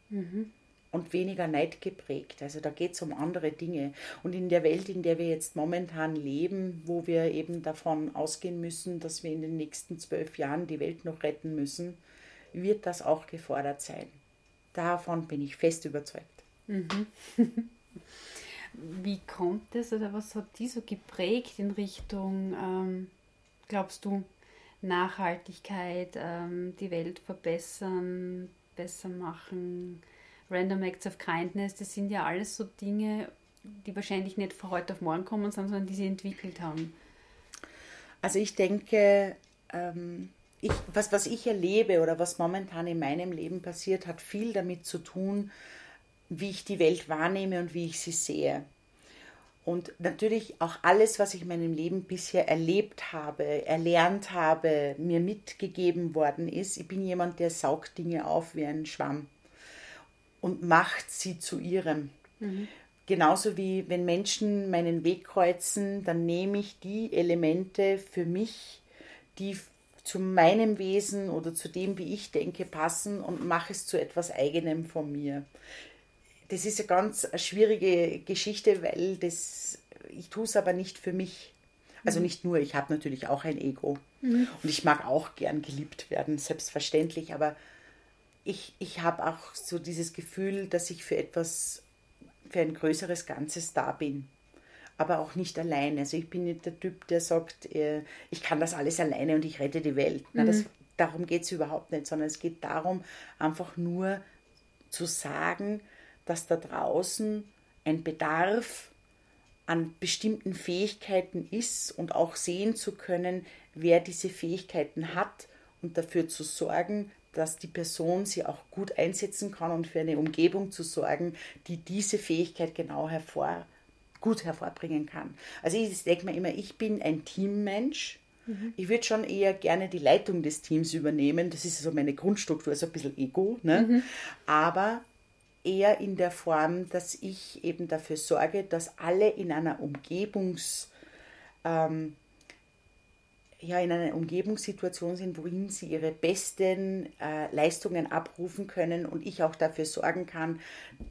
Mhm. Und weniger neidgeprägt. Also da geht es um andere Dinge. Und in der Welt, in der wir jetzt momentan leben, wo wir eben davon ausgehen müssen, dass wir in den nächsten zwölf Jahren die Welt noch retten müssen, wird das auch gefordert sein. Davon bin ich fest überzeugt. Mhm. (laughs) Wie kommt es oder was hat die so geprägt in Richtung, ähm, glaubst du, Nachhaltigkeit, ähm, die Welt verbessern, besser machen, Random Acts of Kindness, das sind ja alles so Dinge, die wahrscheinlich nicht von heute auf morgen kommen, sondern die sie entwickelt haben. Also ich denke, ähm, ich, was, was ich erlebe oder was momentan in meinem Leben passiert, hat viel damit zu tun, wie ich die Welt wahrnehme und wie ich sie sehe. Und natürlich auch alles, was ich in meinem Leben bisher erlebt habe, erlernt habe, mir mitgegeben worden ist. Ich bin jemand, der saugt Dinge auf wie ein Schwamm und macht sie zu ihrem. Mhm. Genauso wie wenn Menschen meinen Weg kreuzen, dann nehme ich die Elemente für mich, die zu meinem Wesen oder zu dem, wie ich denke, passen und mache es zu etwas Eigenem von mir. Das ist eine ganz schwierige Geschichte, weil das, ich tue es aber nicht für mich. Also mhm. nicht nur, ich habe natürlich auch ein Ego mhm. und ich mag auch gern geliebt werden, selbstverständlich, aber ich, ich habe auch so dieses Gefühl, dass ich für etwas, für ein größeres Ganzes da bin aber auch nicht alleine. Also ich bin nicht der Typ, der sagt, äh, ich kann das alles alleine und ich rette die Welt. Mhm. das, darum geht es überhaupt nicht, sondern es geht darum, einfach nur zu sagen, dass da draußen ein Bedarf an bestimmten Fähigkeiten ist und auch sehen zu können, wer diese Fähigkeiten hat und dafür zu sorgen, dass die Person sie auch gut einsetzen kann und für eine Umgebung zu sorgen, die diese Fähigkeit genau hervor gut hervorbringen kann. Also ich denke mir immer, ich bin ein Teammensch. Mhm. Ich würde schon eher gerne die Leitung des Teams übernehmen. Das ist so meine Grundstruktur, so ein bisschen Ego. Ne? Mhm. Aber eher in der Form, dass ich eben dafür sorge, dass alle in einer Umgebungs... Ähm, ja, in einer Umgebungssituation sind, worin sie ihre besten äh, Leistungen abrufen können und ich auch dafür sorgen kann,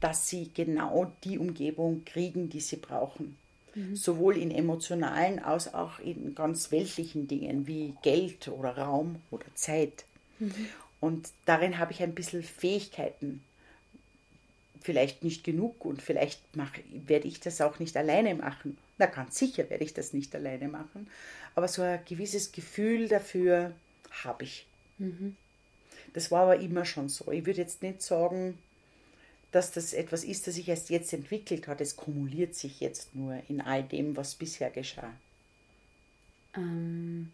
dass sie genau die Umgebung kriegen, die sie brauchen. Mhm. Sowohl in emotionalen als auch in ganz weltlichen Dingen wie Geld oder Raum oder Zeit. Mhm. Und darin habe ich ein bisschen Fähigkeiten. Vielleicht nicht genug und vielleicht mach, werde ich das auch nicht alleine machen. Na, ganz sicher werde ich das nicht alleine machen aber so ein gewisses Gefühl dafür habe ich. Mhm. Das war aber immer schon so. Ich würde jetzt nicht sagen, dass das etwas ist, das sich erst jetzt entwickelt hat. Es kumuliert sich jetzt nur in all dem, was bisher geschah. Ähm,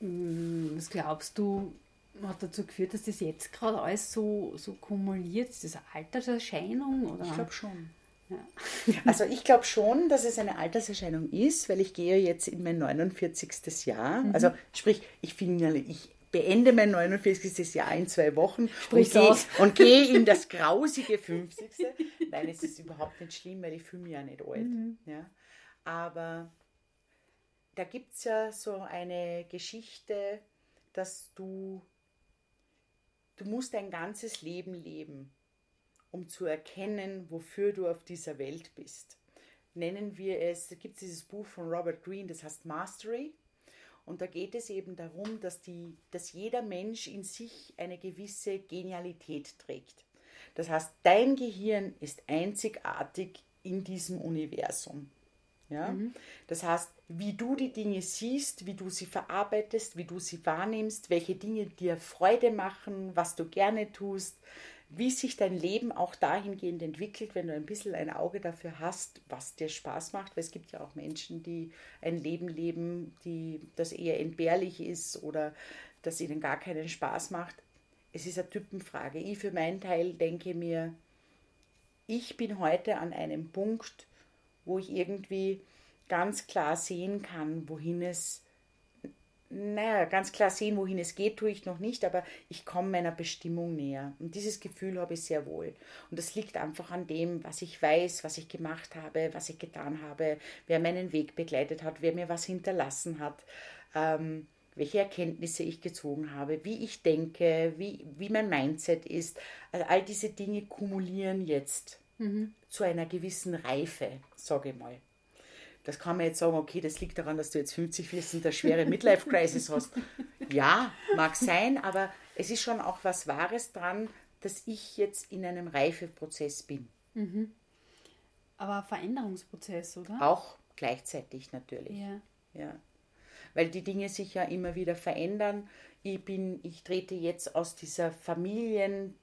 was glaubst du, hat dazu geführt, dass das jetzt gerade alles so, so kumuliert? Ist das eine Alterserscheinung? Oder? Ich glaube schon. Ja. (laughs) Also ich glaube schon, dass es eine Alterserscheinung ist, weil ich gehe jetzt in mein 49. Jahr. Mhm. Also sprich, ich finde, ich beende mein 49. Jahr in zwei Wochen und gehe, und gehe (laughs) in das grausige 50. Nein, es ist überhaupt nicht schlimm, weil ich fühle mich ja nicht alt. Mhm. Ja. Aber da gibt es ja so eine Geschichte, dass du, du musst dein ganzes Leben leben um zu erkennen, wofür du auf dieser Welt bist. Nennen wir es, da gibt es dieses Buch von Robert Greene, das heißt Mastery. Und da geht es eben darum, dass, die, dass jeder Mensch in sich eine gewisse Genialität trägt. Das heißt, dein Gehirn ist einzigartig in diesem Universum. Ja? Mhm. Das heißt, wie du die Dinge siehst, wie du sie verarbeitest, wie du sie wahrnimmst, welche Dinge dir Freude machen, was du gerne tust, wie sich dein Leben auch dahingehend entwickelt, wenn du ein bisschen ein Auge dafür hast, was dir Spaß macht. Weil es gibt ja auch Menschen, die ein Leben leben, die das eher entbehrlich ist oder das ihnen gar keinen Spaß macht. Es ist eine Typenfrage. Ich für meinen Teil denke mir, ich bin heute an einem Punkt, wo ich irgendwie ganz klar sehen kann, wohin es naja, ganz klar sehen, wohin es geht, tue ich noch nicht, aber ich komme meiner Bestimmung näher. Und dieses Gefühl habe ich sehr wohl. Und das liegt einfach an dem, was ich weiß, was ich gemacht habe, was ich getan habe, wer meinen Weg begleitet hat, wer mir was hinterlassen hat, ähm, welche Erkenntnisse ich gezogen habe, wie ich denke, wie, wie mein Mindset ist. Also all diese Dinge kumulieren jetzt mhm. zu einer gewissen Reife, sage ich mal. Das kann man jetzt sagen, okay, das liegt daran, dass du jetzt 50 bist und eine schwere (laughs) Midlife-Crisis hast. Ja, mag sein, aber es ist schon auch was Wahres dran, dass ich jetzt in einem Reifeprozess bin. Mhm. Aber Veränderungsprozess, oder? Auch gleichzeitig natürlich. Ja. ja. weil die Dinge sich ja immer wieder verändern. Ich bin, ich trete jetzt aus dieser Familien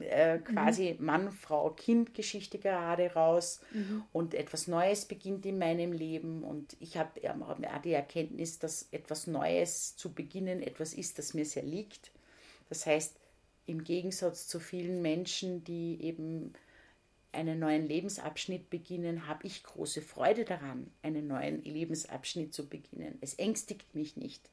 äh, quasi mhm. Mann, Frau, Kind Geschichte gerade raus mhm. und etwas Neues beginnt in meinem Leben und ich habe auch die Erkenntnis, dass etwas Neues zu beginnen etwas ist, das mir sehr liegt. Das heißt, im Gegensatz zu vielen Menschen, die eben einen neuen Lebensabschnitt beginnen, habe ich große Freude daran, einen neuen Lebensabschnitt zu beginnen. Es ängstigt mich nicht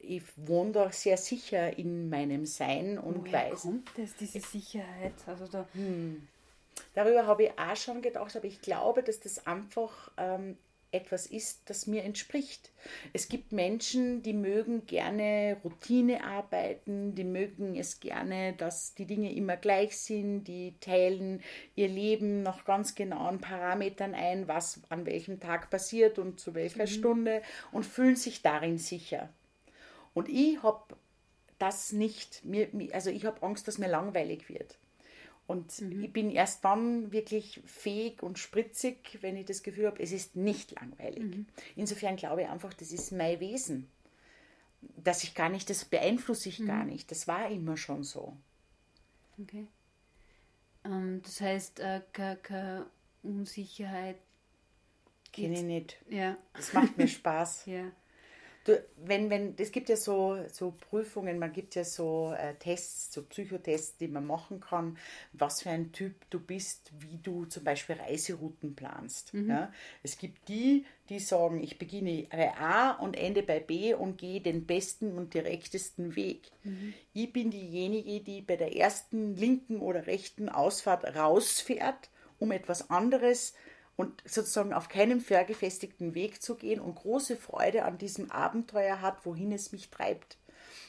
ich wohne da sehr sicher in meinem Sein und Woher weiß. kommt das, diese Sicherheit? Also da hm. Darüber habe ich auch schon gedacht, aber ich glaube, dass das einfach ähm, etwas ist, das mir entspricht. Es gibt Menschen, die mögen gerne Routine arbeiten, die mögen es gerne, dass die Dinge immer gleich sind, die teilen ihr Leben nach ganz genauen Parametern ein, was an welchem Tag passiert und zu welcher mhm. Stunde und fühlen sich darin sicher. Und ich habe das nicht, mir, also ich habe Angst, dass mir langweilig wird. Und mhm. ich bin erst dann wirklich fähig und spritzig, wenn ich das Gefühl habe, es ist nicht langweilig. Mhm. Insofern glaube ich einfach, das ist mein Wesen. Dass ich gar nicht, das beeinflusse ich mhm. gar nicht. Das war immer schon so. Okay. Ähm, das heißt, äh, keine Unsicherheit. Kenne ich nicht. Ja. Das macht mir (laughs) Spaß. ja. Du, wenn, wenn, es gibt ja so, so Prüfungen, man gibt ja so äh, Tests, so Psychotests, die man machen kann, was für ein Typ du bist, wie du zum Beispiel Reiserouten planst. Mhm. Ja? Es gibt die, die sagen, ich beginne bei A und ende bei B und gehe den besten und direktesten Weg. Mhm. Ich bin diejenige, die bei der ersten linken oder rechten Ausfahrt rausfährt, um etwas anderes zu und sozusagen auf keinem vergefestigten Weg zu gehen und große Freude an diesem Abenteuer hat, wohin es mich treibt.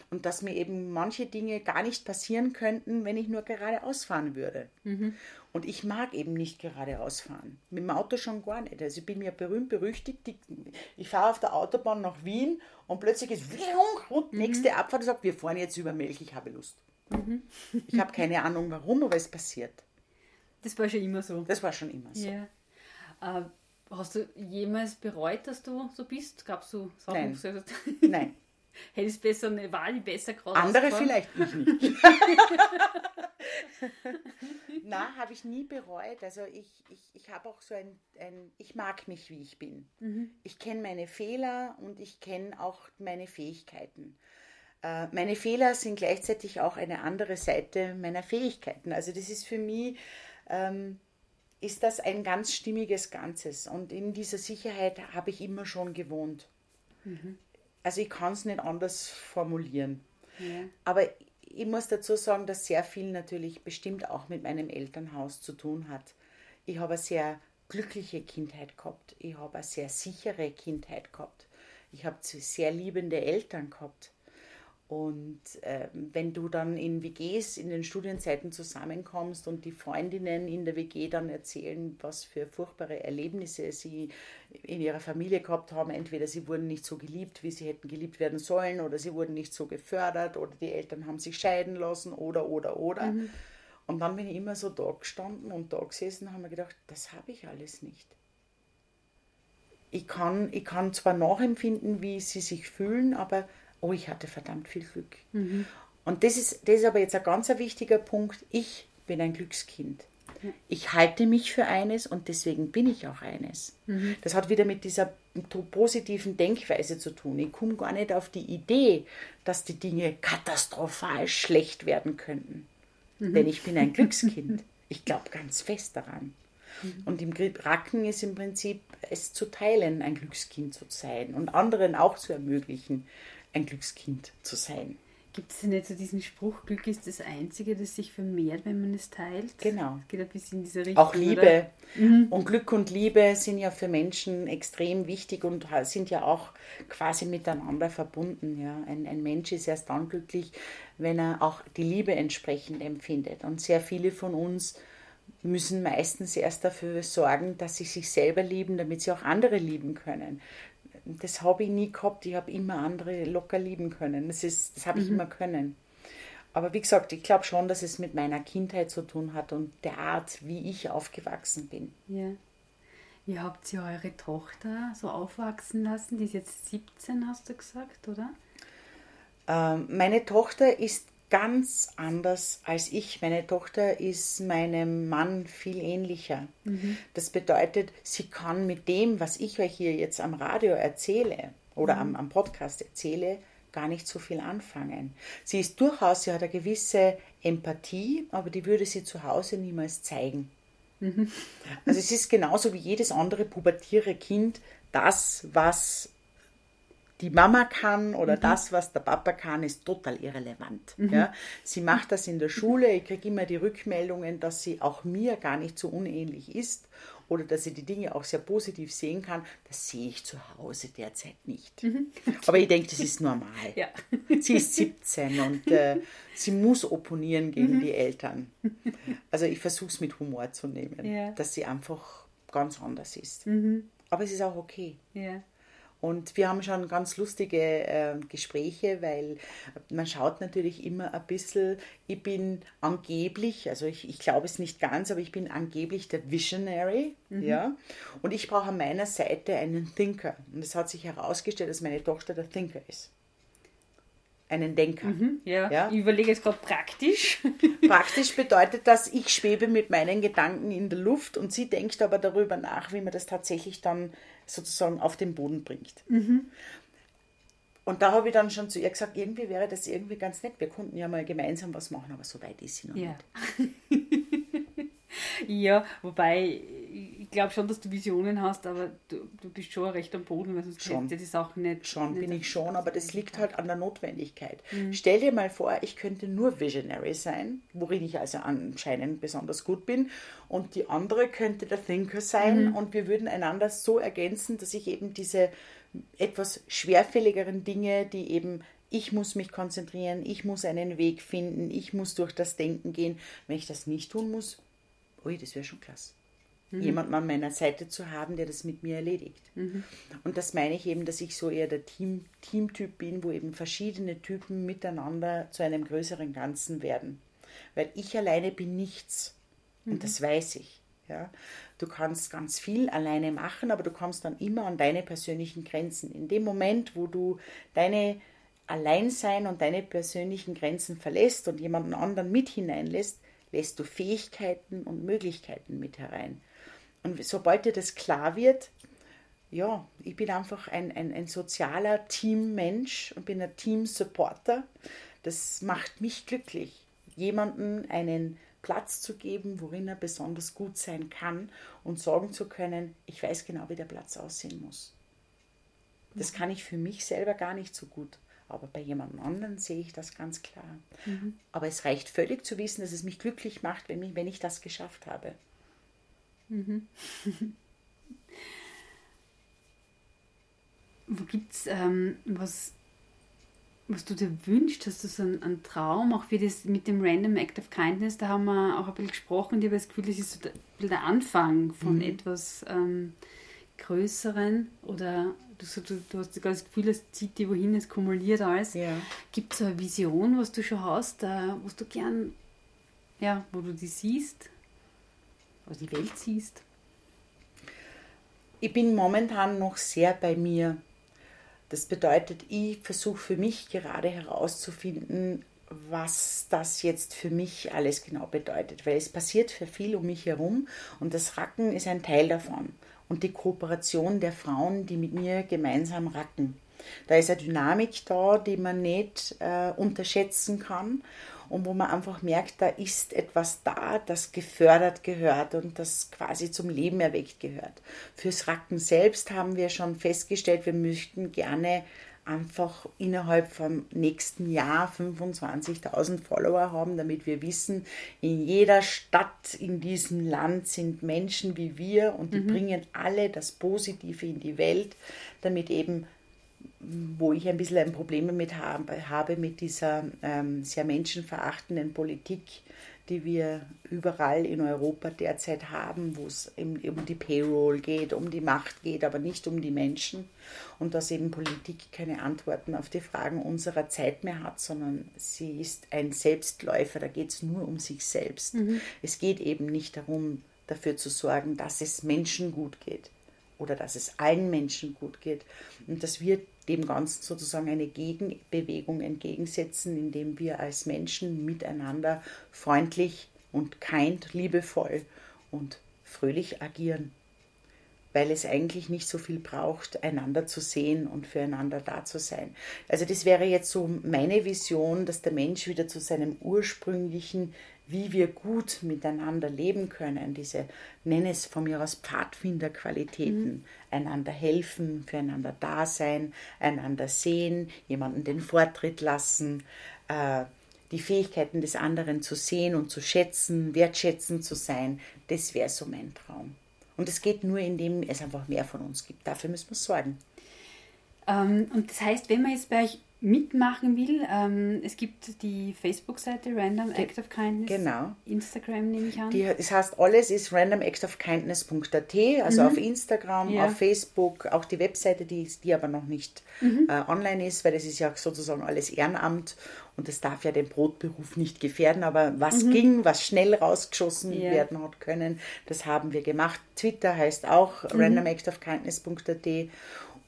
Und dass mir eben manche Dinge gar nicht passieren könnten, wenn ich nur geradeaus fahren würde. Mhm. Und ich mag eben nicht geradeaus fahren. Mit dem Auto schon gar nicht. Also ich bin ja berühmt berüchtigt. Ich fahre auf der Autobahn nach Wien und plötzlich ist und mhm. nächste Abfahrt und sagt, wir fahren jetzt über Milch, ich habe Lust. Mhm. Ich habe keine Ahnung warum, aber es passiert. Das war schon immer so. Das war schon immer so. Ja. Äh, hast du jemals bereut, dass du so bist? Gabst du Sachen? (laughs) Nein. Nein. Hättest besser eine Wahl, die besser gerade Andere vielleicht, ich nicht. (laughs) Na, habe ich nie bereut. Also ich, ich, ich habe auch so ein, ein, ich mag mich, wie ich bin. Mhm. Ich kenne meine Fehler und ich kenne auch meine Fähigkeiten. Äh, meine Fehler sind gleichzeitig auch eine andere Seite meiner Fähigkeiten. Also das ist für mich... Ähm, ist das ein ganz stimmiges Ganzes. Und in dieser Sicherheit habe ich immer schon gewohnt. Mhm. Also ich kann es nicht anders formulieren. Ja. Aber ich muss dazu sagen, dass sehr viel natürlich bestimmt auch mit meinem Elternhaus zu tun hat. Ich habe eine sehr glückliche Kindheit gehabt. Ich habe eine sehr sichere Kindheit gehabt. Ich habe sehr liebende Eltern gehabt. Und äh, wenn du dann in WGs in den Studienzeiten zusammenkommst und die Freundinnen in der WG dann erzählen, was für furchtbare Erlebnisse sie in ihrer Familie gehabt haben, entweder sie wurden nicht so geliebt, wie sie hätten geliebt werden sollen, oder sie wurden nicht so gefördert, oder die Eltern haben sich scheiden lassen, oder, oder, oder. Mhm. Und dann bin ich immer so da gestanden und da gesessen und habe mir gedacht, das habe ich alles nicht. Ich kann, ich kann zwar nachempfinden, wie sie sich fühlen, aber oh, ich hatte verdammt viel Glück. Mhm. Und das ist, das ist aber jetzt ein ganz wichtiger Punkt. Ich bin ein Glückskind. Ich halte mich für eines und deswegen bin ich auch eines. Mhm. Das hat wieder mit dieser positiven Denkweise zu tun. Ich komme gar nicht auf die Idee, dass die Dinge katastrophal schlecht werden könnten. Mhm. Denn ich bin ein (laughs) Glückskind. Ich glaube ganz fest daran. Mhm. Und im Racken ist im Prinzip es zu teilen, ein Glückskind zu sein und anderen auch zu ermöglichen, ein Glückskind zu sein. Gibt es denn nicht so diesen Spruch, Glück ist das Einzige, das sich vermehrt, wenn man es teilt? Genau. Das geht ein bisschen in diese Richtung. Auch Liebe. Mhm. Und Glück und Liebe sind ja für Menschen extrem wichtig und sind ja auch quasi miteinander verbunden. Ja. Ein, ein Mensch ist erst dann glücklich, wenn er auch die Liebe entsprechend empfindet. Und sehr viele von uns müssen meistens erst dafür sorgen, dass sie sich selber lieben, damit sie auch andere lieben können das habe ich nie gehabt. Ich habe immer andere locker lieben können. Das, ist, das habe ich mhm. immer können. Aber wie gesagt, ich glaube schon, dass es mit meiner Kindheit zu tun hat und der Art, wie ich aufgewachsen bin. Ja. Wie habt ihr eure Tochter so aufwachsen lassen? Die ist jetzt 17, hast du gesagt, oder? Ähm, meine Tochter ist ganz anders als ich. Meine Tochter ist meinem Mann viel ähnlicher. Mhm. Das bedeutet, sie kann mit dem, was ich euch hier jetzt am Radio erzähle oder mhm. am, am Podcast erzähle, gar nicht so viel anfangen. Sie ist durchaus, sie hat eine gewisse Empathie, aber die würde sie zu Hause niemals zeigen. Mhm. Also es ist genauso wie jedes andere pubertiere Kind das, was die Mama kann oder mhm. das, was der Papa kann, ist total irrelevant. Mhm. Ja? Sie macht das in der Schule. Ich kriege immer die Rückmeldungen, dass sie auch mir gar nicht so unähnlich ist oder dass sie die Dinge auch sehr positiv sehen kann. Das sehe ich zu Hause derzeit nicht. Mhm. Aber ich denke, das ist normal. Ja. Sie ist 17 und äh, sie muss opponieren gegen mhm. die Eltern. Also ich versuche es mit Humor zu nehmen, ja. dass sie einfach ganz anders ist. Mhm. Aber es ist auch okay. Ja. Und wir haben schon ganz lustige äh, Gespräche, weil man schaut natürlich immer ein bisschen, ich bin angeblich, also ich, ich glaube es nicht ganz, aber ich bin angeblich der Visionary, mhm. ja. Und ich brauche an meiner Seite einen Thinker. Und es hat sich herausgestellt, dass meine Tochter der Thinker ist einen Denker. Mhm, ja. ja. Ich überlege jetzt gerade praktisch. (laughs) Praktisch bedeutet das, ich schwebe mit meinen Gedanken in der Luft und sie denkt aber darüber nach, wie man das tatsächlich dann sozusagen auf den Boden bringt. Mhm. Und da habe ich dann schon zu ihr gesagt, irgendwie wäre das irgendwie ganz nett. Wir konnten ja mal gemeinsam was machen, aber so weit ist sie noch ja. nicht. (laughs) ja, wobei glaube schon, dass du Visionen hast, aber du, du bist schon recht am Boden, weil sonst schon. die Sachen nicht. Schon nicht bin ich schon, aber das liegt halt an der Notwendigkeit. Mhm. Stell dir mal vor, ich könnte nur Visionary sein, worin ich also anscheinend besonders gut bin, und die andere könnte der Thinker sein mhm. und wir würden einander so ergänzen, dass ich eben diese etwas schwerfälligeren Dinge, die eben ich muss mich konzentrieren, ich muss einen Weg finden, ich muss durch das Denken gehen. Wenn ich das nicht tun muss, ui, das wäre schon klasse. Mhm. Jemanden an meiner Seite zu haben, der das mit mir erledigt. Mhm. Und das meine ich eben, dass ich so eher der Team, Teamtyp bin, wo eben verschiedene Typen miteinander zu einem größeren Ganzen werden. Weil ich alleine bin nichts. Und mhm. das weiß ich. Ja? Du kannst ganz viel alleine machen, aber du kommst dann immer an deine persönlichen Grenzen. In dem Moment, wo du deine Alleinsein und deine persönlichen Grenzen verlässt und jemanden anderen mit hineinlässt, lässt du Fähigkeiten und Möglichkeiten mit herein. Und sobald dir das klar wird, ja, ich bin einfach ein, ein, ein sozialer Teammensch und bin ein Team-Supporter. Das macht mich glücklich, jemanden einen Platz zu geben, worin er besonders gut sein kann und sagen zu können, ich weiß genau, wie der Platz aussehen muss. Das kann ich für mich selber gar nicht so gut. Aber bei jemand anderen sehe ich das ganz klar. Mhm. Aber es reicht völlig zu wissen, dass es mich glücklich macht, wenn ich, wenn ich das geschafft habe. Mhm. (laughs) Wo gibt es ähm, was, was du dir wünschst? Hast du so einen, einen, Traum, auch wie das mit dem Random Act of Kindness? Da haben wir auch ein bisschen gesprochen. Ich habe das Gefühl, das ist so der, der Anfang von mhm. etwas ähm, Größeren oder du, du, du hast das Gefühl, es zieht dich wohin, es kumuliert alles. Ja. Gibt es eine Vision, was du schon hast, äh, was du gern, ja, wo du die siehst, also die Welt siehst? Ich bin momentan noch sehr bei mir. Das bedeutet, ich versuche für mich gerade herauszufinden, was das jetzt für mich alles genau bedeutet, weil es passiert für viel um mich herum und das Racken ist ein Teil davon und die Kooperation der Frauen, die mit mir gemeinsam racken. Da ist eine Dynamik da, die man nicht äh, unterschätzen kann und wo man einfach merkt, da ist etwas da, das gefördert gehört und das quasi zum Leben erweckt gehört. Fürs Racken selbst haben wir schon festgestellt, wir möchten gerne einfach innerhalb vom nächsten Jahr 25.000 Follower haben, damit wir wissen, in jeder Stadt in diesem Land sind Menschen wie wir und die mhm. bringen alle das Positive in die Welt, damit eben wo ich ein bisschen ein Problem damit habe, habe mit dieser ähm, sehr menschenverachtenden Politik, die wir überall in Europa derzeit haben, wo es um die Payroll geht, um die Macht geht, aber nicht um die Menschen. Und dass eben Politik keine Antworten auf die Fragen unserer Zeit mehr hat, sondern sie ist ein Selbstläufer, da geht es nur um sich selbst. Mhm. Es geht eben nicht darum, dafür zu sorgen, dass es Menschen gut geht oder dass es allen Menschen gut geht und dass wir dem Ganzen sozusagen eine Gegenbewegung entgegensetzen, indem wir als Menschen miteinander freundlich und kind, liebevoll und fröhlich agieren weil es eigentlich nicht so viel braucht, einander zu sehen und füreinander da zu sein. Also das wäre jetzt so meine Vision, dass der Mensch wieder zu seinem ursprünglichen, wie wir gut miteinander leben können, diese, nenne es von mir aus Pfadfinderqualitäten, mhm. einander helfen, füreinander da sein, einander sehen, jemanden den Vortritt lassen, äh, die Fähigkeiten des anderen zu sehen und zu schätzen, wertschätzend zu sein, das wäre so mein Traum. Und es geht nur, indem es einfach mehr von uns gibt. Dafür müssen wir sorgen. Ähm, und das heißt, wenn man jetzt bei euch mitmachen will, ähm, es gibt die Facebook-Seite Random Act of Kindness. Genau. Instagram nehme ich an. Die, das heißt, alles ist randomactofkindness.at, also mhm. auf Instagram, ja. auf Facebook, auch die Webseite, die, die aber noch nicht mhm. äh, online ist, weil das ist ja sozusagen alles Ehrenamt und das darf ja den Brotberuf nicht gefährden, aber was mhm. ging, was schnell rausgeschossen yeah. werden hat können, das haben wir gemacht. Twitter heißt auch mhm. randomactofkindness.at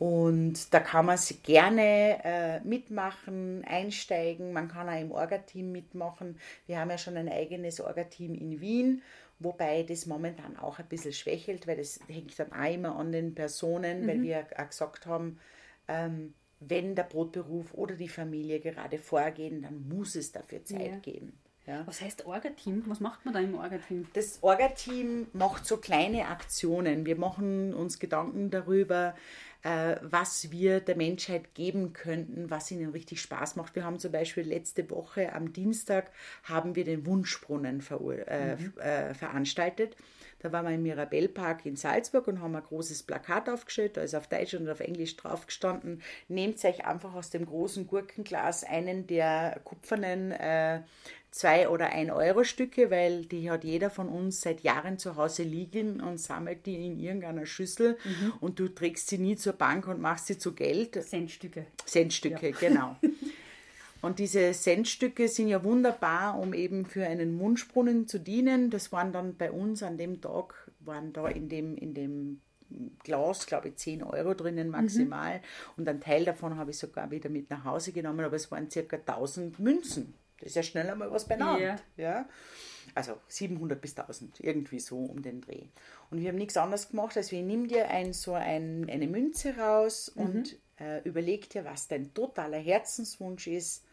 und da kann man sich gerne äh, mitmachen, einsteigen. Man kann auch im Orga-Team mitmachen. Wir haben ja schon ein eigenes Orga-Team in Wien, wobei das momentan auch ein bisschen schwächelt, weil das hängt dann auch immer an den Personen, mhm. weil wir auch gesagt haben, ähm, wenn der Brotberuf oder die Familie gerade vorgehen, dann muss es dafür Zeit ja. geben. Ja. Was heißt Orga-Team? Was macht man da im Orga-Team? Das Orga-Team macht so kleine Aktionen. Wir machen uns Gedanken darüber, was wir der Menschheit geben könnten, was ihnen richtig Spaß macht. Wir haben zum Beispiel letzte Woche am Dienstag haben wir den Wunschbrunnen äh, mhm. äh, veranstaltet. Da waren wir im Mirabellpark in Salzburg und haben ein großes Plakat aufgestellt, da ist auf Deutsch und auf Englisch drauf gestanden. Nehmt euch einfach aus dem großen Gurkenglas einen der kupfernen äh, zwei oder ein Euro Stücke, weil die hat jeder von uns seit Jahren zu Hause liegen und sammelt die in irgendeiner Schüssel mhm. und du trägst sie nie zur Bank und machst sie zu Geld. Centstücke. Centstücke, ja. genau. (laughs) Und diese Centstücke sind ja wunderbar, um eben für einen Mundsprunnen zu dienen. Das waren dann bei uns an dem Tag, waren da in dem, in dem Glas, glaube ich, 10 Euro drinnen maximal. Mhm. Und einen Teil davon habe ich sogar wieder mit nach Hause genommen, aber es waren circa 1000 Münzen. Das ist ja schnell einmal was benannt. Yeah. Ja? Also 700 bis 1000, irgendwie so um den Dreh. Und wir haben nichts anderes gemacht, als wir nimm dir ein, so ein, eine Münze raus mhm. und äh, überleg dir, was dein totaler Herzenswunsch ist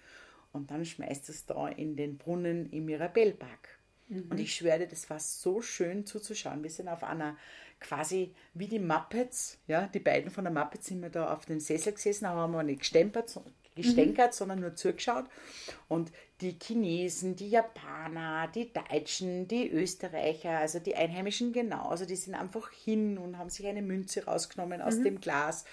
und dann schmeißt es da in den Brunnen im Mirabellpark. Mhm. Und ich schwöre, das war so schön zuzuschauen. Wir sind auf einer quasi wie die Muppets, ja, die beiden von der Muppets sind wir da auf dem Sessel gesessen, aber haben wir nicht gestempert, gestänkert, mhm. sondern nur zugeschaut. Und die Chinesen, die Japaner, die Deutschen, die Österreicher, also die Einheimischen genauso, die sind einfach hin und haben sich eine Münze rausgenommen aus mhm. dem Glas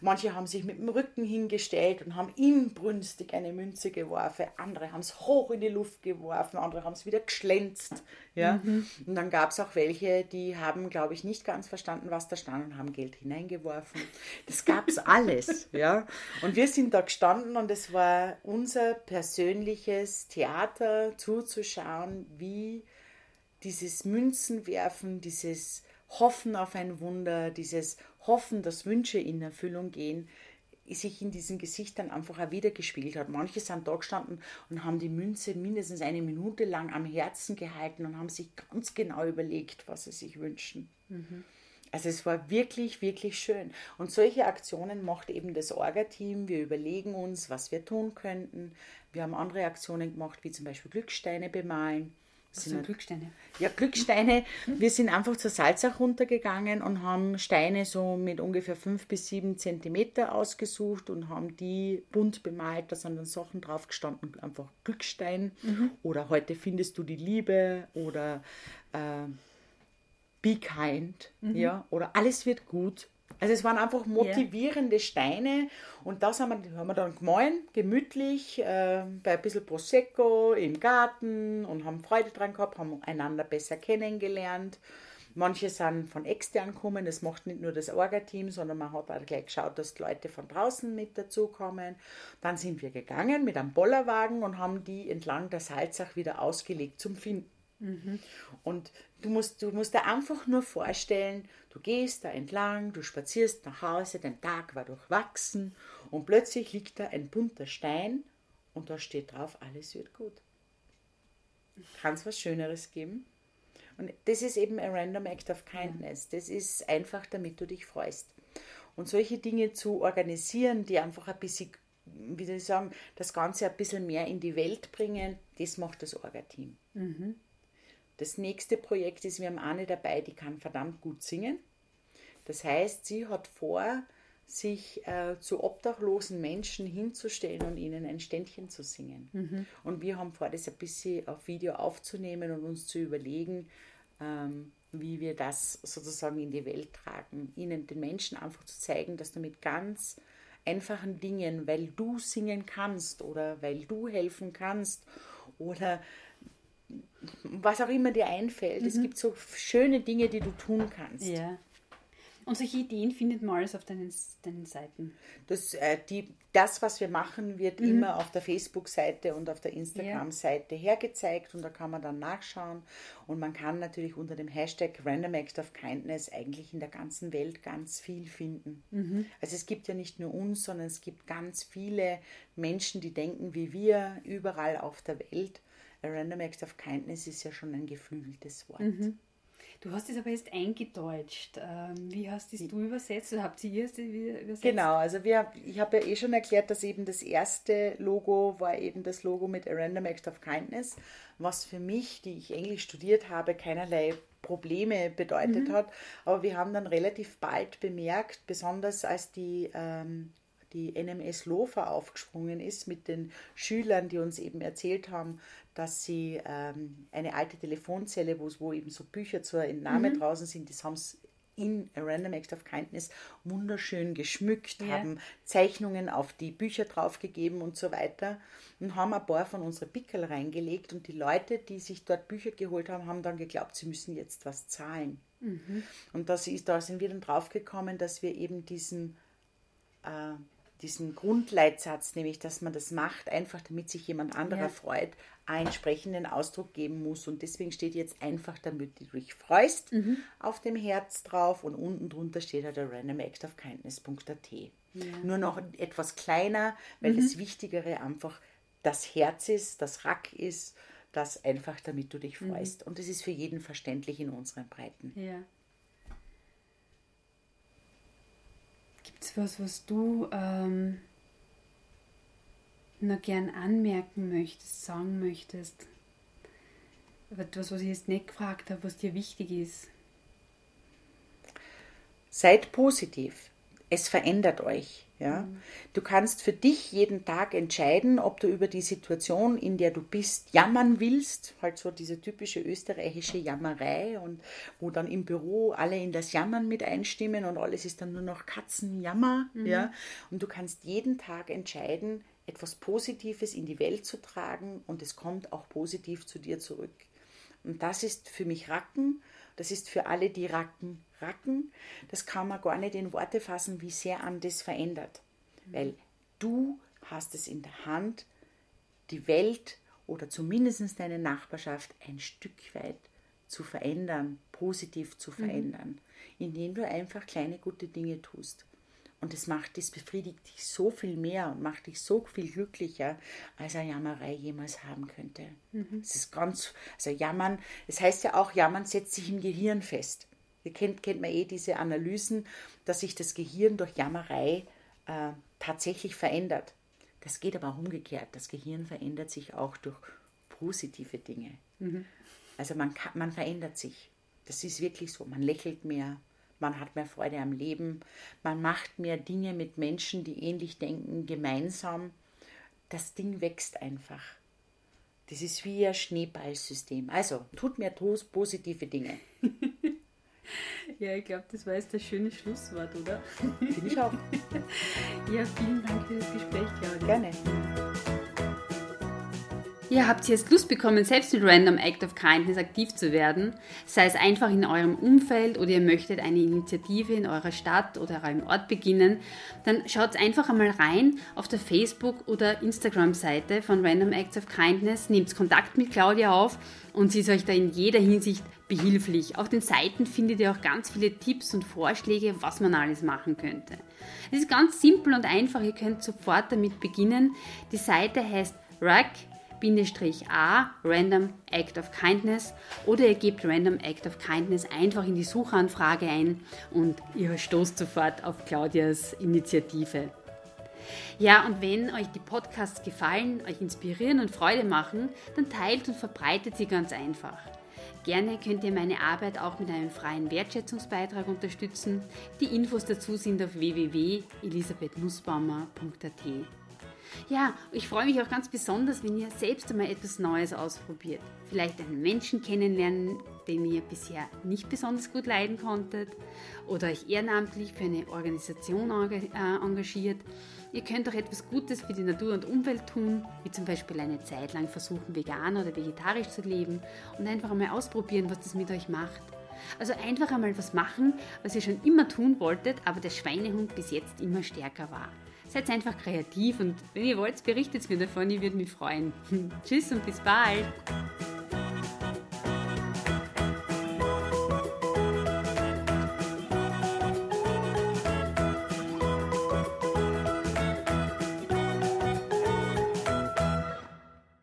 Manche haben sich mit dem Rücken hingestellt und haben inbrünstig eine Münze geworfen. Andere haben es hoch in die Luft geworfen, andere haben es wieder geschlänzt. Ja? Mhm. Und dann gab es auch welche, die haben, glaube ich, nicht ganz verstanden, was da stand und haben Geld hineingeworfen. Das gab es (laughs) alles. ja? Und wir sind da gestanden und es war unser persönliches Theater zuzuschauen, wie dieses Münzenwerfen, dieses Hoffen auf ein Wunder, dieses Hoffen, dass Wünsche in Erfüllung gehen, sich in diesen Gesichtern einfach auch wieder gespiegelt hat. Manche sind da gestanden und haben die Münze mindestens eine Minute lang am Herzen gehalten und haben sich ganz genau überlegt, was sie sich wünschen. Mhm. Also es war wirklich, wirklich schön. Und solche Aktionen macht eben das Orga-Team. Wir überlegen uns, was wir tun könnten. Wir haben andere Aktionen gemacht, wie zum Beispiel Glücksteine bemalen. Was sind Glücksteine? Ja, Glücksteine. Wir sind einfach zur Salzach runtergegangen und haben Steine so mit ungefähr fünf bis sieben Zentimeter ausgesucht und haben die bunt bemalt. Da sind dann Sachen drauf gestanden, einfach Glückstein. Mhm. Oder heute findest du die Liebe oder äh, Be kind. Mhm. Ja, oder alles wird gut. Also es waren einfach motivierende yeah. Steine und das haben wir, haben wir dann gemahlen, gemütlich, äh, bei ein bisschen Prosecco im Garten und haben Freude dran gehabt, haben einander besser kennengelernt. Manche sind von extern gekommen, das macht nicht nur das Orga-Team, sondern man hat auch gleich geschaut, dass die Leute von draußen mit dazukommen. Dann sind wir gegangen mit einem Bollerwagen und haben die entlang der Salzach wieder ausgelegt zum Finden. Mhm. Und du musst, du musst dir einfach nur vorstellen, du gehst da entlang, du spazierst nach Hause, dein Tag war durchwachsen und plötzlich liegt da ein bunter Stein und da steht drauf, alles wird gut. Kann es was Schöneres geben? Und das ist eben ein Random Act of Kindness. Das ist einfach, damit du dich freust. Und solche Dinge zu organisieren, die einfach ein bisschen, wie soll ich sagen, das Ganze ein bisschen mehr in die Welt bringen, das macht das Orga-Team. Mhm. Das nächste Projekt ist, wir haben eine dabei, die kann verdammt gut singen. Das heißt, sie hat vor, sich äh, zu obdachlosen Menschen hinzustellen und ihnen ein Ständchen zu singen. Mhm. Und wir haben vor, das ein bisschen auf Video aufzunehmen und uns zu überlegen, ähm, wie wir das sozusagen in die Welt tragen. Ihnen, den Menschen einfach zu zeigen, dass du mit ganz einfachen Dingen, weil du singen kannst oder weil du helfen kannst oder was auch immer dir einfällt. Mhm. Es gibt so schöne Dinge, die du tun kannst. Ja. Und solche Ideen findet man alles auf deinen, deinen Seiten. Das, äh, die, das, was wir machen, wird mhm. immer auf der Facebook-Seite und auf der Instagram-Seite ja. hergezeigt und da kann man dann nachschauen. Und man kann natürlich unter dem Hashtag Random Act of Kindness eigentlich in der ganzen Welt ganz viel finden. Mhm. Also es gibt ja nicht nur uns, sondern es gibt ganz viele Menschen, die denken wie wir, überall auf der Welt. A Random Act of Kindness ist ja schon ein geflügeltes Wort. Mhm. Du hast es aber jetzt eingedeutscht. Ähm, wie hast es du übersetzt oder habt ihr es übersetzt? Genau, also wir, ich habe ja eh schon erklärt, dass eben das erste Logo war eben das Logo mit A Random Act of Kindness, was für mich, die ich Englisch studiert habe, keinerlei Probleme bedeutet mhm. hat. Aber wir haben dann relativ bald bemerkt, besonders als die ähm, die NMS Lofa aufgesprungen ist mit den Schülern, die uns eben erzählt haben, dass sie ähm, eine alte Telefonzelle, wo, wo eben so Bücher zur Entnahme mhm. draußen sind, das haben sie in A Random Act of Kindness wunderschön geschmückt, ja. haben Zeichnungen auf die Bücher draufgegeben und so weiter und haben ein paar von unsere Pickel reingelegt und die Leute, die sich dort Bücher geholt haben, haben dann geglaubt, sie müssen jetzt was zahlen. Mhm. Und das ist, da sind wir dann draufgekommen, dass wir eben diesen äh, diesen Grundleitsatz, nämlich dass man das macht, einfach damit sich jemand anderer ja. freut, einen entsprechenden Ausdruck geben muss. Und deswegen steht jetzt einfach, damit du dich freust, mhm. auf dem Herz drauf und unten drunter steht halt der Random Act of Kindness.at. Ja. Nur noch etwas kleiner, weil mhm. das Wichtigere einfach das Herz ist, das Rack ist, das einfach, damit du dich mhm. freust. Mhm. Und das ist für jeden verständlich in unseren Breiten. Ja. Gibt es was, was du ähm, noch gern anmerken möchtest, sagen möchtest? Etwas, was ich jetzt nicht gefragt habe, was dir wichtig ist? Seid positiv. Es verändert euch. Ja? Mhm. Du kannst für dich jeden Tag entscheiden, ob du über die Situation, in der du bist, jammern willst, halt so diese typische österreichische Jammerei und wo dann im Büro alle in das Jammern mit einstimmen und alles ist dann nur noch Katzenjammer. Mhm. Ja? Und du kannst jeden Tag entscheiden, etwas Positives in die Welt zu tragen und es kommt auch positiv zu dir zurück. Und das ist für mich Racken, das ist für alle, die Racken Racken, das kann man gar nicht in Worte fassen, wie sehr an das verändert. Weil du hast es in der Hand, die Welt oder zumindest deine Nachbarschaft ein Stück weit zu verändern, positiv zu mhm. verändern, mhm. indem du einfach kleine gute Dinge tust. Und das macht, das befriedigt dich so viel mehr und macht dich so viel glücklicher, als eine Jammerei jemals haben könnte. Mhm. Es ist ganz, also Jammern, das heißt ja auch, Jammern setzt sich im Gehirn fest. Ihr kennt, kennt man eh diese Analysen, dass sich das Gehirn durch Jammerei äh, tatsächlich verändert. Das geht aber auch umgekehrt. Das Gehirn verändert sich auch durch positive Dinge. Mhm. Also man, kann, man verändert sich. Das ist wirklich so. Man lächelt mehr, man hat mehr Freude am Leben, man macht mehr Dinge mit Menschen, die ähnlich denken, gemeinsam. Das Ding wächst einfach. Das ist wie ein Schneeballsystem. Also tut mehr positive Dinge. (laughs) Ja, ich glaube, das war jetzt das schöne Schlusswort, oder? Finde ich auch. (laughs) ja, vielen Dank für das Gespräch, Claudia. Gerne. Ja, habt ihr jetzt Lust bekommen, selbst mit Random Act of Kindness aktiv zu werden? Sei es einfach in eurem Umfeld oder ihr möchtet eine Initiative in eurer Stadt oder eurem Ort beginnen, dann schaut einfach einmal rein auf der Facebook- oder Instagram-Seite von Random Acts of Kindness, nehmt Kontakt mit Claudia auf und sie ist euch da in jeder Hinsicht behilflich. Auf den Seiten findet ihr auch ganz viele Tipps und Vorschläge, was man alles machen könnte. Es ist ganz simpel und einfach, ihr könnt sofort damit beginnen. Die Seite heißt RAC A Random Act of Kindness oder ihr gebt Random Act of Kindness einfach in die Suchanfrage ein und ihr stoßt sofort auf Claudias Initiative. Ja, und wenn euch die Podcasts gefallen, euch inspirieren und Freude machen, dann teilt und verbreitet sie ganz einfach. Gerne könnt ihr meine Arbeit auch mit einem freien Wertschätzungsbeitrag unterstützen. Die Infos dazu sind auf www.elisabethnussbaumer.at. Ja, ich freue mich auch ganz besonders, wenn ihr selbst einmal etwas Neues ausprobiert. Vielleicht einen Menschen kennenlernen, den ihr bisher nicht besonders gut leiden konntet oder euch ehrenamtlich für eine Organisation äh, engagiert. Ihr könnt auch etwas Gutes für die Natur und Umwelt tun, wie zum Beispiel eine Zeit lang versuchen, vegan oder vegetarisch zu leben und einfach einmal ausprobieren, was das mit euch macht. Also einfach einmal was machen, was ihr schon immer tun wolltet, aber der Schweinehund bis jetzt immer stärker war. Seid einfach kreativ und wenn ihr wollt, berichtet mir davon, ich würde mich freuen. (laughs) Tschüss und bis bald.